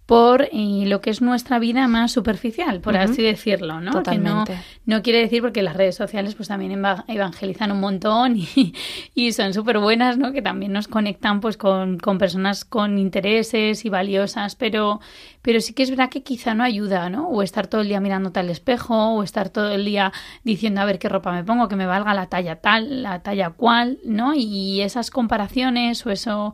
por eh, lo que es nuestra vida más superficial, por así decirlo, ¿no? Totalmente. no, quiere decir porque las redes sociales pues también evangelizan un montón y, y son súper buenas, ¿no? Que también nos conectan pues con, con, personas con intereses y valiosas, pero, pero sí que es verdad que quizá no ayuda, ¿no? O estar todo el día mirándote al espejo, o estar todo el día diciendo a ver qué ropa me pongo, que me valga la talla tal, la talla cual, ¿no? Y esas comparaciones o eso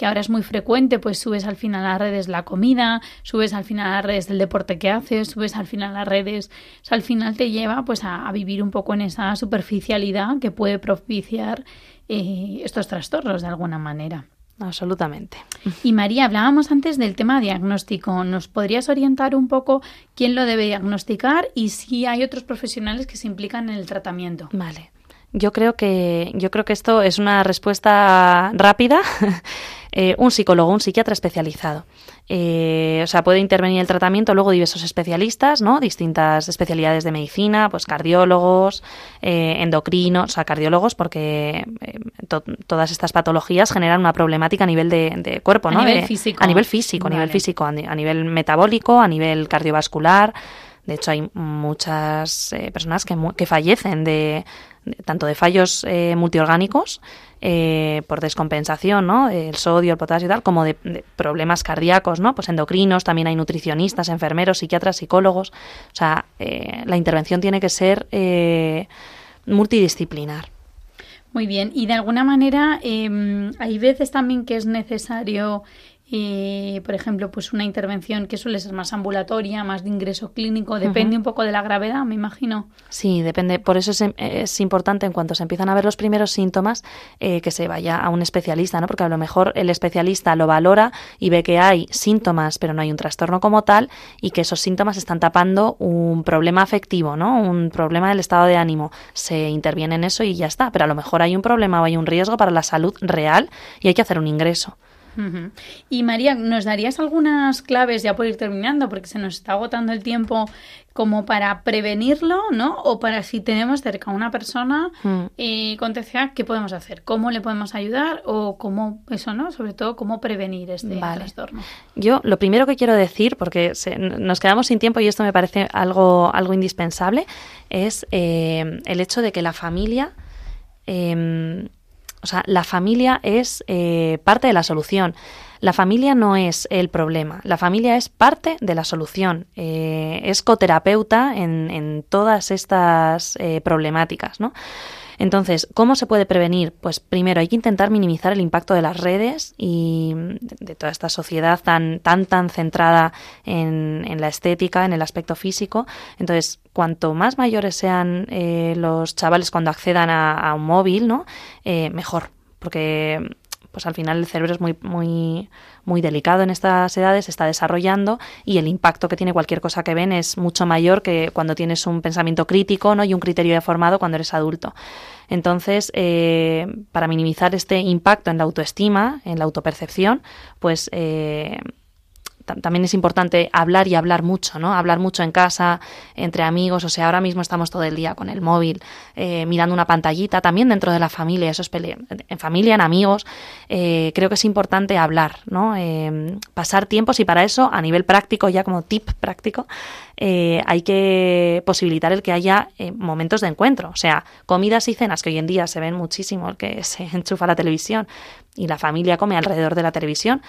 que ahora es muy frecuente, pues subes al final a las redes la comida, subes al final a las redes del deporte que haces, subes al final a las redes, al final te lleva pues a, vivir un poco en esa superficialidad que puede propiciar eh, estos trastornos de alguna manera. Absolutamente. Y María, hablábamos antes del tema diagnóstico. ¿Nos podrías orientar un poco quién lo debe diagnosticar y si hay otros profesionales que se implican en el tratamiento? Vale. Yo creo que yo creo que esto es una respuesta rápida Eh, un psicólogo, un psiquiatra especializado. Eh, o sea, puede intervenir el tratamiento luego diversos especialistas, ¿no? Distintas especialidades de medicina, pues cardiólogos, eh, endocrinos, o sea, cardiólogos, porque todas estas patologías generan una problemática a nivel de, cuerpo, ¿no? A nivel físico. A nivel físico, a nivel físico, a nivel metabólico, a nivel cardiovascular. De hecho, hay muchas personas que, que fallecen de, tanto de fallos multiorgánicos eh, por descompensación, ¿no? El sodio, el potasio y tal, como de, problemas cardíacos, ¿no? Pues endocrinos, también hay nutricionistas, enfermeros, psiquiatras, psicólogos. O sea, eh, la intervención tiene que ser eh, multidisciplinar. Muy bien, y de alguna manera em, hay veces también que es necesario y, por ejemplo, pues una intervención que suele ser más ambulatoria, más de ingreso clínico, depende un poco de la gravedad, me imagino. Sí, depende. Por eso es, importante en cuanto se empiezan a ver los primeros síntomas eh, que se vaya a un especialista, ¿no? Porque a lo mejor el especialista lo valora y ve que hay síntomas, pero no hay un trastorno como tal y que esos síntomas están tapando un problema afectivo, ¿no? Un problema del estado de ánimo. Se interviene en eso y ya está. Pero a lo mejor hay un problema o hay un riesgo para la salud real y hay que hacer un ingreso. Y María, ¿nos darías algunas claves ya por ir terminando? Porque se nos está agotando el tiempo como para prevenirlo, ¿no? O para si tenemos cerca a una persona mm. eh, con TCA, ¿qué podemos hacer? ¿Cómo le podemos ayudar? O cómo, eso, ¿no? Sobre todo, ¿cómo prevenir este trastorno? Yo lo primero que quiero decir, porque nos quedamos sin tiempo y esto me parece algo, algo indispensable, es eh, el hecho de que la familia... Em, o sea, la familia es eh, parte de la solución. La familia no es el problema, la familia es parte de la solución. Eh, es coterapeuta en, en todas estas eh, problemáticas, ¿no? Entonces, ¿cómo se puede prevenir? Pues primero hay que intentar minimizar el impacto de las redes y de, toda esta sociedad tan, tan, tan centrada en, la estética, en el aspecto físico. Entonces, cuanto más mayores sean eh, los chavales cuando accedan a, un móvil, ¿no? Eh, mejor, porque pues al final el cerebro es muy, muy, muy delicado en estas edades, se está desarrollando y el impacto que tiene cualquier cosa que ven es mucho mayor que cuando tienes un pensamiento crítico ¿no? y un criterio ya formado cuando eres adulto. Entonces, eh, para minimizar este impacto en la autoestima, en la autopercepción, pues eh, también es importante hablar y hablar mucho, ¿no? Hablar mucho en casa, entre amigos, o sea, ahora mismo estamos todo el día con el móvil, eh, mirando una pantallita, también dentro de la familia, eso es en familia, en amigos, eh, creo que es importante hablar, ¿no? Eh, pasar tiempos y para eso, a nivel práctico, ya como tip práctico, hay que posibilitar el que haya momentos de encuentro, o sea, comidas y cenas, que hoy en día se ven muchísimo, que se enchufa la televisión y la familia come alrededor de la televisión,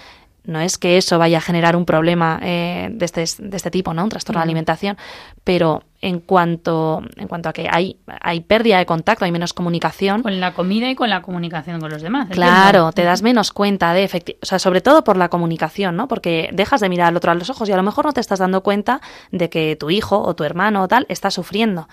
no es que eso vaya a generar un problema eh, de, este, de este tipo, ¿no? Un trastorno de alimentación, pero en cuanto, en cuanto a que hay, hay pérdida de contacto, hay menos comunicación. Con la comida y con la comunicación con los demás. Claro, te das menos cuenta de o sea, sobre todo por la comunicación, ¿no? Porque dejas de mirar al otro a los ojos y a lo mejor no te estás dando cuenta de que tu hijo o tu hermano o tal está sufriendo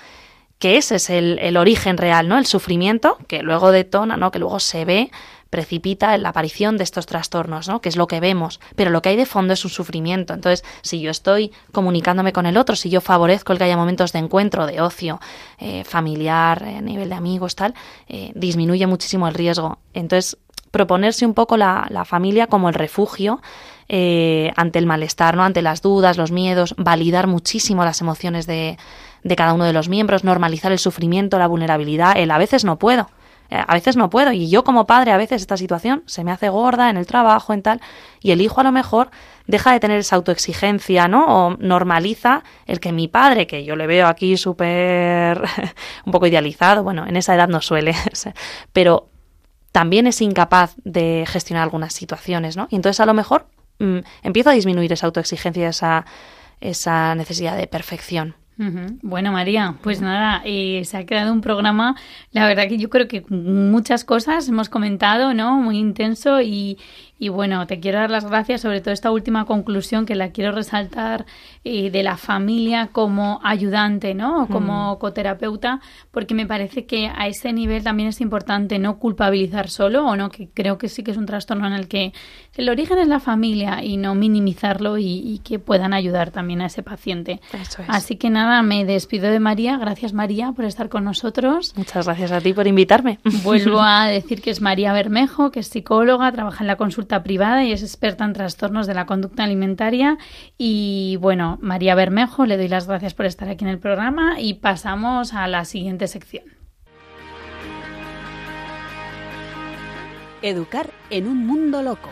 que ese es el, el origen real, ¿no? El sufrimiento que luego detona, ¿no? Que luego se ve precipita la aparición de estos trastornos, ¿no? que es lo que vemos, pero lo que hay de fondo es un sufrimiento. Entonces, si yo estoy comunicándome con el otro, si yo favorezco el que haya momentos de encuentro, de ocio, eh, familiar, a nivel de amigos, tal, eh, disminuye muchísimo el riesgo. Entonces, proponerse un poco la, familia como el refugio eh, ante el malestar, ¿no? ante las dudas, los miedos, validar muchísimo las emociones de, de cada uno de los miembros, normalizar el sufrimiento, la vulnerabilidad, el a veces no puedo. A veces no puedo y yo como padre a veces esta situación se me hace gorda en el trabajo, en tal, y el hijo a lo mejor deja de tener esa autoexigencia, ¿no? O normaliza el que mi padre, que yo le veo aquí súper un poco idealizado, bueno, en esa edad no suele, pero también es incapaz de gestionar algunas situaciones, ¿no? Y entonces a lo mejor mm, empiezo a disminuir esa autoexigencia, esa, esa necesidad de perfección. Bueno, María, pues nada, eh, se ha creado un programa, la verdad que yo creo que muchas cosas hemos comentado, ¿no? Muy intenso y, y bueno, te quiero dar las gracias sobre todo esta última conclusión que la quiero resaltar eh, de la familia como ayudante, ¿no? O como mm. coterapeuta, porque me parece que a ese nivel también es importante no culpabilizar solo, o no, que creo que sí que es un trastorno en el que el origen es la familia y no minimizarlo y, que puedan ayudar también a ese paciente. Así que nada, me despido de María. Gracias María por estar con nosotros. Muchas gracias a ti por invitarme. Vuelvo a decir que es María Bermejo, que es psicóloga, trabaja en la consulta privada y es experta en trastornos de la conducta alimentaria. Y bueno, María Bermejo, le doy las gracias por estar aquí en el programa y pasamos a la siguiente sección. Educar en un mundo loco.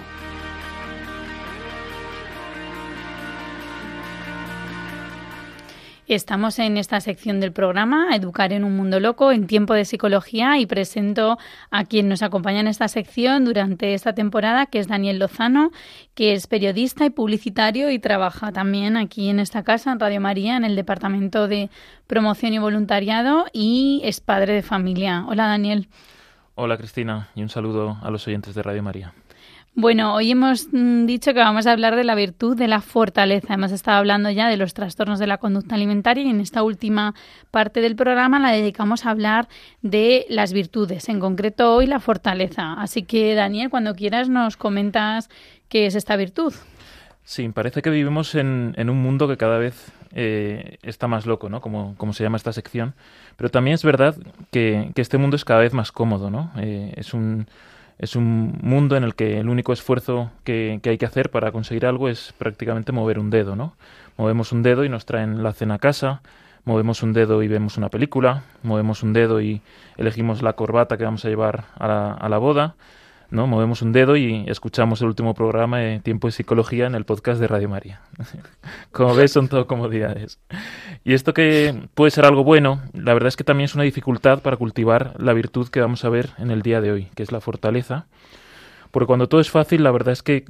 Estamos en esta sección del programa, Educar en un Mundo Loco, en tiempo de psicología, y presento a quien nos acompaña en esta sección durante esta temporada, que es Daniel Lozano, que es periodista y publicitario y trabaja también aquí en esta casa, en Radio María, en el Departamento de Promoción y Voluntariado, y es padre de familia. Hola, Daniel. Hola, Cristina, y un saludo a los oyentes de Radio María. Bueno, hoy hemos mm, dicho que vamos a hablar de la virtud de la fortaleza. Hemos estado hablando ya de los trastornos de la conducta alimentaria y en esta última parte del programa la dedicamos a hablar de las virtudes, en concreto hoy la fortaleza. Así que, Daniel, cuando quieras nos comentas qué es esta virtud. Sí, parece que vivimos en, un mundo que cada vez eh, está más loco, ¿no? Como, se llama esta sección. Pero también es verdad que, este mundo es cada vez más cómodo, ¿no? Eh, es un es un mundo en el que el único esfuerzo que, hay que hacer para conseguir algo es prácticamente mover un dedo, ¿no? Movemos un dedo y nos traen la cena a casa, movemos un dedo y vemos una película, movemos un dedo y elegimos la corbata que vamos a llevar a la, a la boda, ¿no? Movemos un dedo y escuchamos el último programa de Tiempo de Psicología en el podcast de Radio María. Como ves, son todo comodidades. Y esto que puede ser algo bueno, la verdad es que también es una dificultad para cultivar la virtud que vamos a ver en el día de hoy, que es la fortaleza. Porque cuando todo es fácil, la verdad es que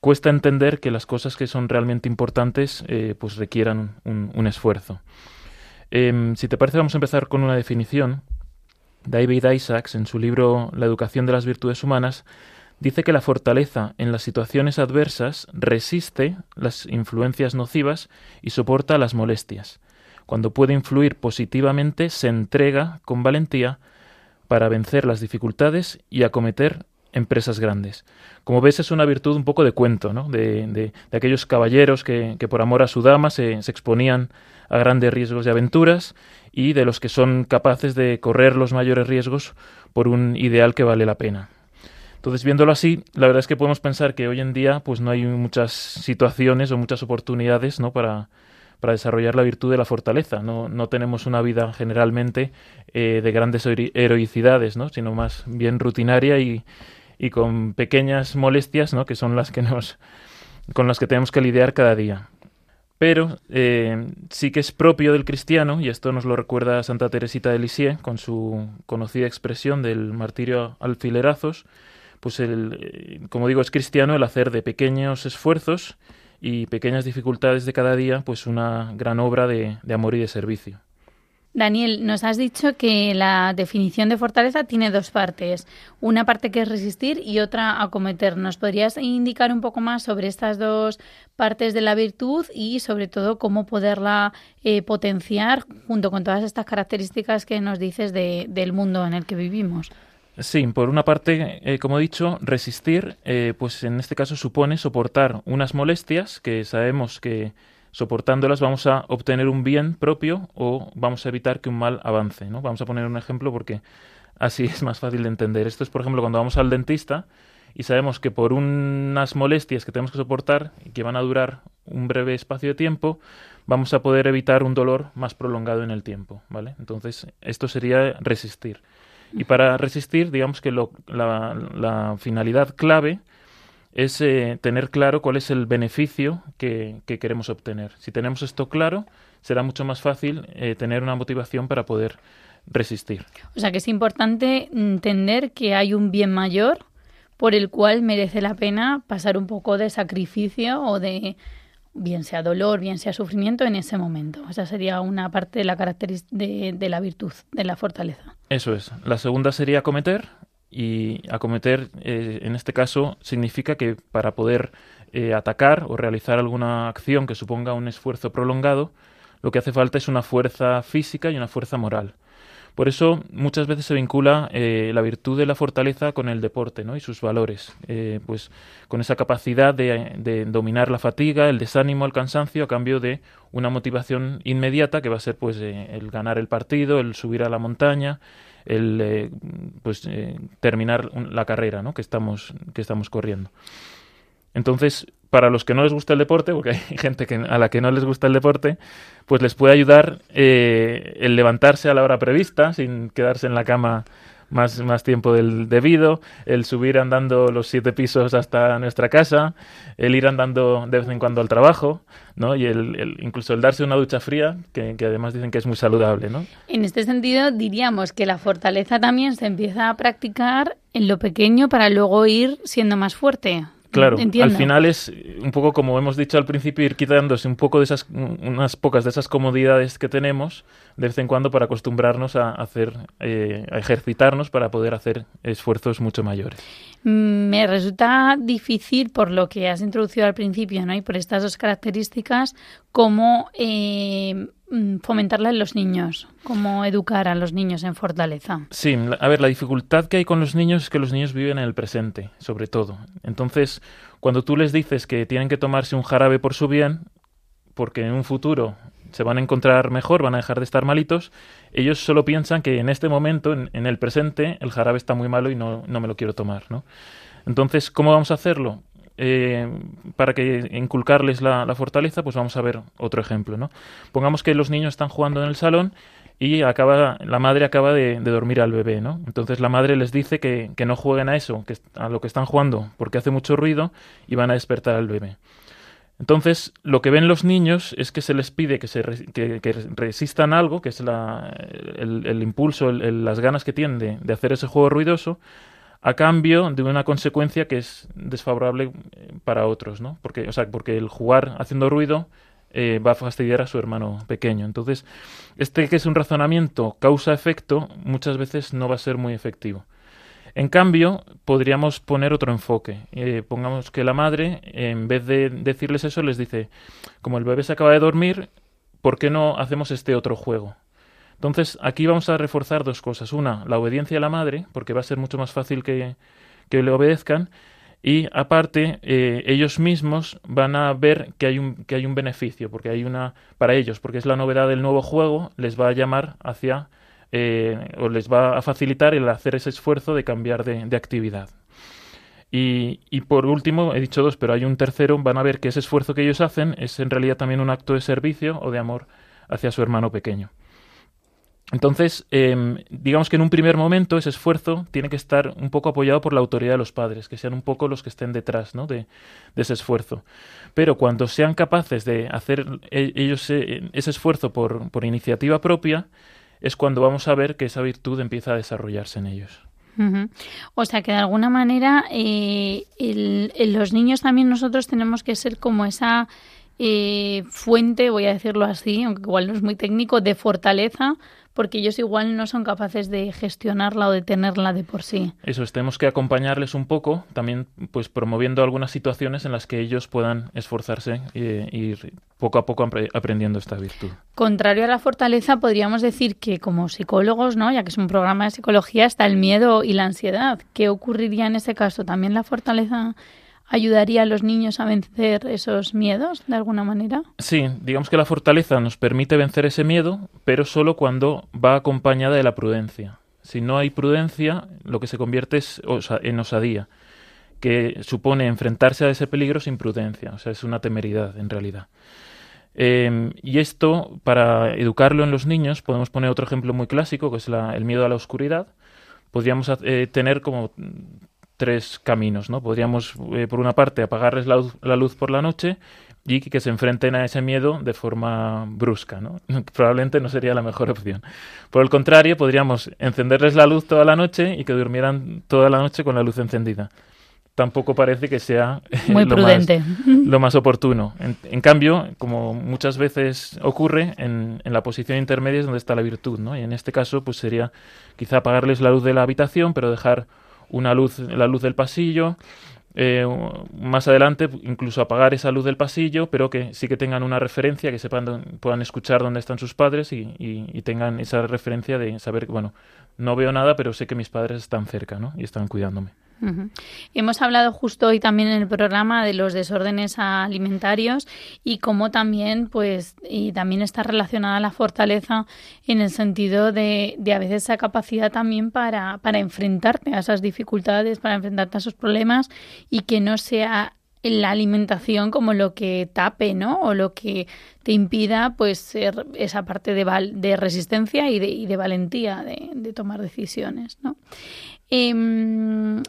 cuesta entender que las cosas que son realmente importantes eh, pues requieran un, esfuerzo. Em, si te parece, vamos a empezar con una definición David Isaacs, en su libro La educación de las virtudes humanas, dice que la fortaleza en las situaciones adversas resiste las influencias nocivas y soporta las molestias. Cuando puede influir positivamente, se entrega con valentía para vencer las dificultades y acometer empresas grandes. Como ves, es una virtud un poco de cuento, ¿no? de, de, aquellos caballeros que, que, por amor a su dama se, se, exponían a grandes riesgos y aventuras y de los que son capaces de correr los mayores riesgos por un ideal que vale la pena. Entonces, viéndolo así, la verdad es que podemos pensar que hoy en día pues no hay muchas situaciones o muchas oportunidades ¿no? para, para desarrollar la virtud de la fortaleza. No, no tenemos una vida generalmente eh, de grandes heroicidades, ¿no? sino más bien rutinaria y, y con pequeñas molestias, ¿no? que son las que nos con las que tenemos que lidiar cada día. Pero eh, sí que es propio del cristiano, y esto nos lo recuerda Santa Teresita de Lisieux con su conocida expresión del martirio alfilerazos, pues el, eh, como digo, es cristiano el hacer de pequeños esfuerzos y pequeñas dificultades de cada día, pues una gran obra de, de amor y de servicio. Daniel, nos has dicho que la definición de fortaleza tiene dos partes. Una parte que es resistir y otra acometer. ¿Nos podrías indicar un poco más sobre estas dos partes de la virtud y sobre todo cómo poderla eh, potenciar junto con todas estas características que nos dices de, del mundo en el que vivimos? Sí, por una parte, eh, como he dicho, resistir, eh, pues en este caso supone soportar unas molestias que sabemos que soportándolas vamos a obtener un bien propio o vamos a evitar que un mal avance. ¿no? Vamos a poner un ejemplo porque así es más fácil de entender. Esto es, por ejemplo, cuando vamos al dentista y sabemos que por unas molestias que tenemos que soportar y que van a durar un breve espacio de tiempo, vamos a poder evitar un dolor más prolongado en el tiempo. ¿vale? Entonces, esto sería resistir. Y para resistir, digamos que lo, la, la finalidad clave es eh, tener claro cuál es el beneficio que, queremos obtener. Si tenemos esto claro, será mucho más fácil eh, tener una motivación para poder resistir. O sea que es importante entender que hay un bien mayor por el cual merece la pena pasar un poco de sacrificio o de bien sea dolor, bien sea sufrimiento en ese momento. Esa sería una parte de la característica de, de la virtud, de la fortaleza. Eso es. La segunda sería cometer, y acometer, eh, en este caso, significa que para poder eh, atacar o realizar alguna acción que suponga un esfuerzo prolongado, lo que hace falta es una fuerza física y una fuerza moral. Por eso muchas veces se vincula eh, la virtud de la fortaleza con el deporte ¿no? y sus valores, pues con esa capacidad de, de, dominar la fatiga, el desánimo, el cansancio a cambio de una motivación inmediata que va a ser pues el ganar el partido, el subir a la montaña, el eh, pues eh, terminar la carrera ¿no? que estamos que estamos corriendo entonces para los que no les gusta el deporte porque hay gente que, a la que no les gusta el deporte pues les puede ayudar eh, el levantarse a la hora prevista sin quedarse en la cama más, más tiempo del debido, el subir andando los siete pisos hasta nuestra casa, el ir andando de vez en cuando al trabajo, ¿no? Y el, incluso el darse una ducha fría, que, que, además dicen que es muy saludable, ¿no? En este sentido, diríamos que la fortaleza también se empieza a practicar en lo pequeño para luego ir siendo más fuerte. Claro, al final es un poco como hemos dicho al principio, ir quitándose un poco de esas, unas pocas de esas comodidades que tenemos de vez en cuando para acostumbrarnos a hacer, eh, a ejercitarnos para poder hacer esfuerzos mucho mayores. Me resulta difícil, por lo que has introducido al principio, ¿no? Y por estas dos características, cómo eh, Mm, fomentarla en los niños, cómo educar a los niños en fortaleza. Sí, a ver, la dificultad que hay con los niños es que los niños viven en el presente, sobre todo. Entonces, cuando tú les dices que tienen que tomarse un jarabe por su bien, porque en un futuro se van a encontrar mejor, van a dejar de estar malitos, ellos solo piensan que en este momento, en, en el presente, el jarabe está muy malo y no, no me lo quiero tomar, ¿no? Entonces, ¿cómo vamos a hacerlo? Eh, para que inculcarles la, fortaleza, pues vamos a ver otro ejemplo, ¿no? Pongamos que los niños están jugando en el salón y acaba, la madre acaba de, dormir al bebé, ¿no? Entonces la madre les dice que, no jueguen a eso, que a lo que están jugando, porque hace mucho ruido y van a despertar al bebé. Entonces, lo que ven los niños es que se les pide que, se resistan algo, que es el, impulso, las ganas que tienen de hacer ese juego ruidoso, a cambio de una consecuencia que es desfavorable eh, para otros, ¿no? Porque, o sea, porque el jugar haciendo ruido eh, va a fastidiar a su hermano pequeño. Entonces, este que es un razonamiento causa-efecto, muchas veces no va a ser muy efectivo. En cambio, podríamos poner otro enfoque. Eh, pongamos que la madre, en vez de decirles eso, les dice, como el bebé se acaba de dormir, ¿por qué no hacemos este otro juego? Entonces, aquí vamos a reforzar dos cosas. Una, la obediencia a la madre, porque va a ser mucho más fácil que, que le obedezcan. Y aparte, eh, ellos mismos van a ver que hay, un, que hay un beneficio, porque hay una, para ellos, porque es la novedad del nuevo juego, les va a llamar hacia, eh, o les va a facilitar el hacer ese esfuerzo de cambiar de, de actividad. Y, y, por último, he dicho dos, pero hay un tercero, van a ver que ese esfuerzo que ellos hacen es en realidad también un acto de servicio o de amor hacia su hermano pequeño. Entonces, eh, digamos que en un primer momento ese esfuerzo tiene que estar un poco apoyado por la autoridad de los padres, que sean un poco los que estén detrás ¿no? de, de, ese esfuerzo. Pero cuando sean capaces de hacer e, ellos ese, ese esfuerzo por, por, iniciativa propia, es cuando vamos a ver que esa virtud empieza a desarrollarse en ellos. O sea que de alguna manera eh, el, los niños también nosotros tenemos que ser como esa eh, fuente, voy a decirlo así, aunque igual no es muy técnico, de fortaleza porque ellos igual no son capaces de gestionarla o de tenerla de por sí. Eso es, tenemos que acompañarles un poco, también pues promoviendo algunas situaciones en las que ellos puedan esforzarse e ir poco a poco aprendiendo esta virtud. Contrario a la fortaleza, podríamos decir que como psicólogos, ¿no? ya que es un programa de psicología, está el miedo y la ansiedad. ¿Qué ocurriría en ese caso? ¿También la fortaleza ayudaría a los niños a vencer esos miedos de alguna manera? Sí, digamos que la fortaleza nos permite vencer ese miedo, pero solo cuando va acompañada de la prudencia. Si no hay prudencia, lo que se convierte es en osadía, que supone enfrentarse a ese peligro sin prudencia, o sea, es una temeridad en realidad. Eh, y esto, para educarlo en los niños, podemos poner otro ejemplo muy clásico, que es el miedo a la oscuridad. Podríamos eh, tener como tres caminos, ¿no? Podríamos, eh, por una parte, apagarles la luz, la luz, por la noche y que se enfrenten a ese miedo de forma brusca, ¿no? Probablemente no sería la mejor opción. Por el contrario, podríamos encenderles la luz toda la noche y que durmieran toda la noche con la luz encendida. Tampoco parece que sea Muy lo, prudente. Más, lo más oportuno. En, en, cambio, como muchas veces ocurre, en, en, la posición intermedia es donde está la virtud, ¿no? Y en este caso, pues sería quizá apagarles la luz de la habitación, pero dejar una luz, la luz del pasillo, eh, más adelante incluso apagar esa luz del pasillo, pero que sí que tengan una referencia, que sepan, puedan escuchar dónde están sus padres y, y, y, tengan esa referencia de saber bueno, no veo nada, pero sé que mis padres están cerca, ¿no? Y están cuidándome. Hemos hablado justo hoy también en el programa de los desórdenes alimentarios y cómo también, pues, y también está relacionada la fortaleza en el sentido de, de a veces esa capacidad también para, para enfrentarte a esas dificultades, para enfrentarte a esos problemas y que no sea la alimentación como lo que tape, ¿no? O lo que te impida, pues, ser esa parte de, resistencia y de, y de valentía de, tomar decisiones, ¿no? Eh,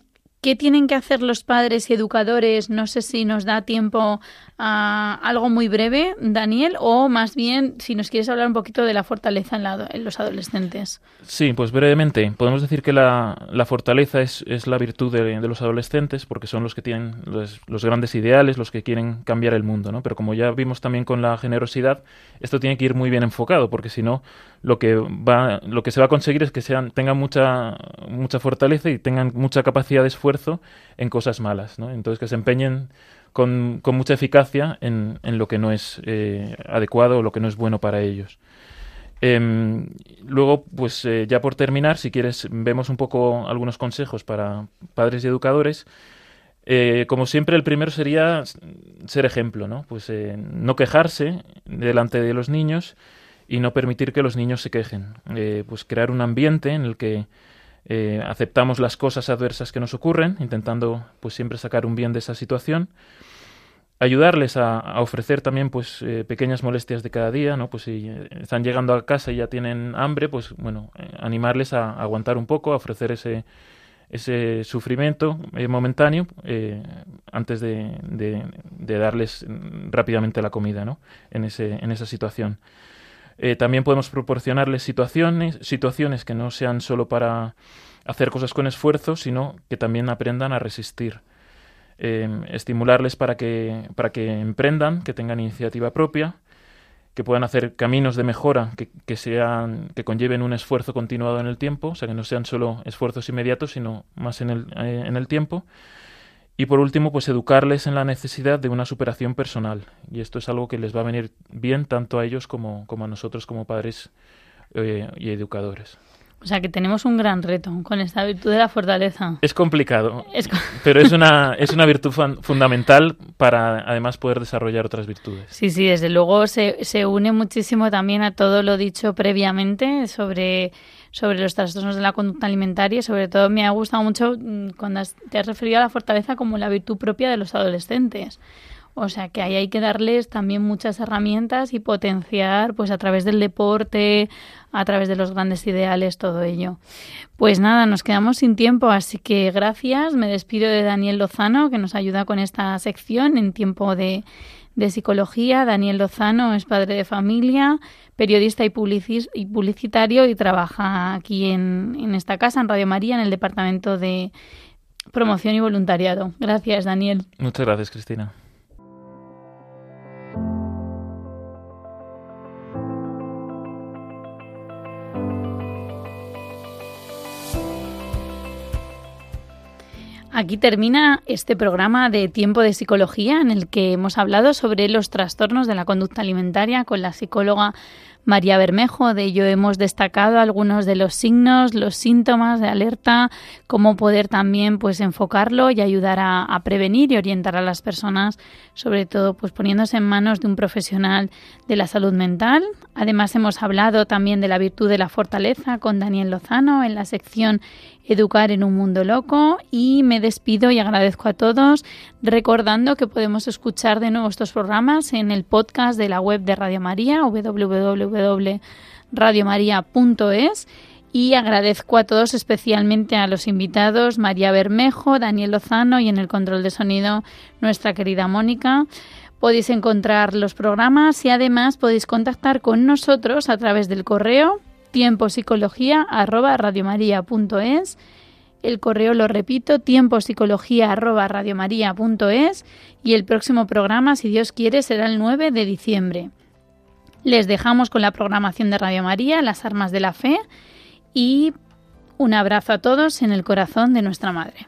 ¿Qué tienen que hacer los padres y educadores? No sé si nos da tiempo a algo muy breve, Daniel, o más bien si nos quieres hablar un poquito de la fortaleza en, la, en los adolescentes. Sí, pues brevemente. Podemos decir que la, fortaleza es, la virtud de, de, los adolescentes porque son los que tienen los, los, grandes ideales, los que quieren cambiar el mundo, ¿no? Pero como ya vimos también con la generosidad, esto tiene que ir muy bien enfocado porque si no, lo que, va, lo que se va a conseguir es que sean, tengan mucha, mucha fortaleza y tengan mucha capacidad de esfuerzo en cosas malas. Entonces que se empeñen con, mucha eficacia en, lo que no es eh, adecuado o lo que no es bueno para ellos. Eh, luego, pues eh, ya por terminar, si quieres, vemos un poco algunos consejos para padres y educadores. Eh, como siempre, el primero sería ser ejemplo, ¿no? Pues no quejarse delante de los niños y no permitir que los niños se quejen. Pues crear un ambiente en el que eh, aceptamos las cosas adversas que nos ocurren, intentando pues siempre sacar un bien de esa situación. Ayudarles a, ofrecer también pues eh, pequeñas molestias de cada día, ¿no? Pues si están llegando a casa y ya tienen hambre, pues bueno, eh, animarles a, aguantar un poco, a ofrecer ese, ese sufrimiento eh, momentáneo eh, antes de, de, de, darles rápidamente la comida, ¿no? En, ese, en esa situación. Eh, también podemos proporcionarles situaciones, situaciones que no sean solo para hacer cosas con esfuerzo, sino que también aprendan a resistir. Eh, estimularles para que, para que emprendan, que tengan iniciativa propia que puedan hacer caminos de mejora que, que, sean que conlleven un esfuerzo continuado en el tiempo, o sea que no sean solo esfuerzos inmediatos, sino más en el, eh, en el tiempo. Y por último, pues educarles en la necesidad de una superación personal. Y esto es algo que les va a venir bien tanto a ellos como, como a nosotros como padres eh, y educadores. O sea que tenemos un gran reto con esta virtud de la fortaleza. Es complicado, pero es una, es una virtud fundamental para además poder desarrollar otras virtudes. Sí, sí, desde luego se, se une muchísimo también a todo lo dicho previamente sobre, sobre los trastornos de la conducta alimentaria. Sobre todo me ha gustado mucho mm, cuando te has referido a la fortaleza como la virtud propia de los adolescentes. O sea que ahí hay que darles también muchas herramientas y potenciar, pues a través del deporte, a través de los grandes ideales, todo ello. Pues nada, nos quedamos sin tiempo, así que gracias. Me despido de Daniel Lozano, que nos ayuda con esta sección en tiempo de, de psicología. Daniel Lozano es padre de familia, periodista y, publicitario y trabaja aquí en esta casa, en Radio María, en el departamento de promoción y voluntariado. Gracias, Daniel. Muchas gracias, Cristina. Aquí termina este programa de Tiempo de Psicología en el que hemos hablado sobre los trastornos de la conducta alimentaria con la psicóloga María Bermejo. De ello hemos destacado algunos de los signos, los síntomas de alerta, cómo poder también pues enfocarlo y ayudar a, prevenir y orientar a las personas, sobre todo pues poniéndose en manos de un profesional de la salud mental. Además hemos hablado también de la virtud de la fortaleza con Daniel Lozano en la sección Educar en un mundo loco y me despido y agradezco a todos recordando que podemos escuchar de nuevo estos programas en el podcast de la web de Radio María www.radiomaria.es y agradezco a todos, especialmente a los invitados, María Bermejo, Daniel Lozano y en el control de sonido nuestra querida Mónica. Podéis encontrar los programas y además podéis contactar con nosotros a través del correo tiempopsicología@radiomaria.es. El correo lo repito, tiempopsicología@radiomaria.es y el próximo programa, si Dios quiere, será el 9 de diciembre. Les dejamos con la programación de Radio María, Las Armas de la Fe y un abrazo a todos en el corazón de nuestra Madre.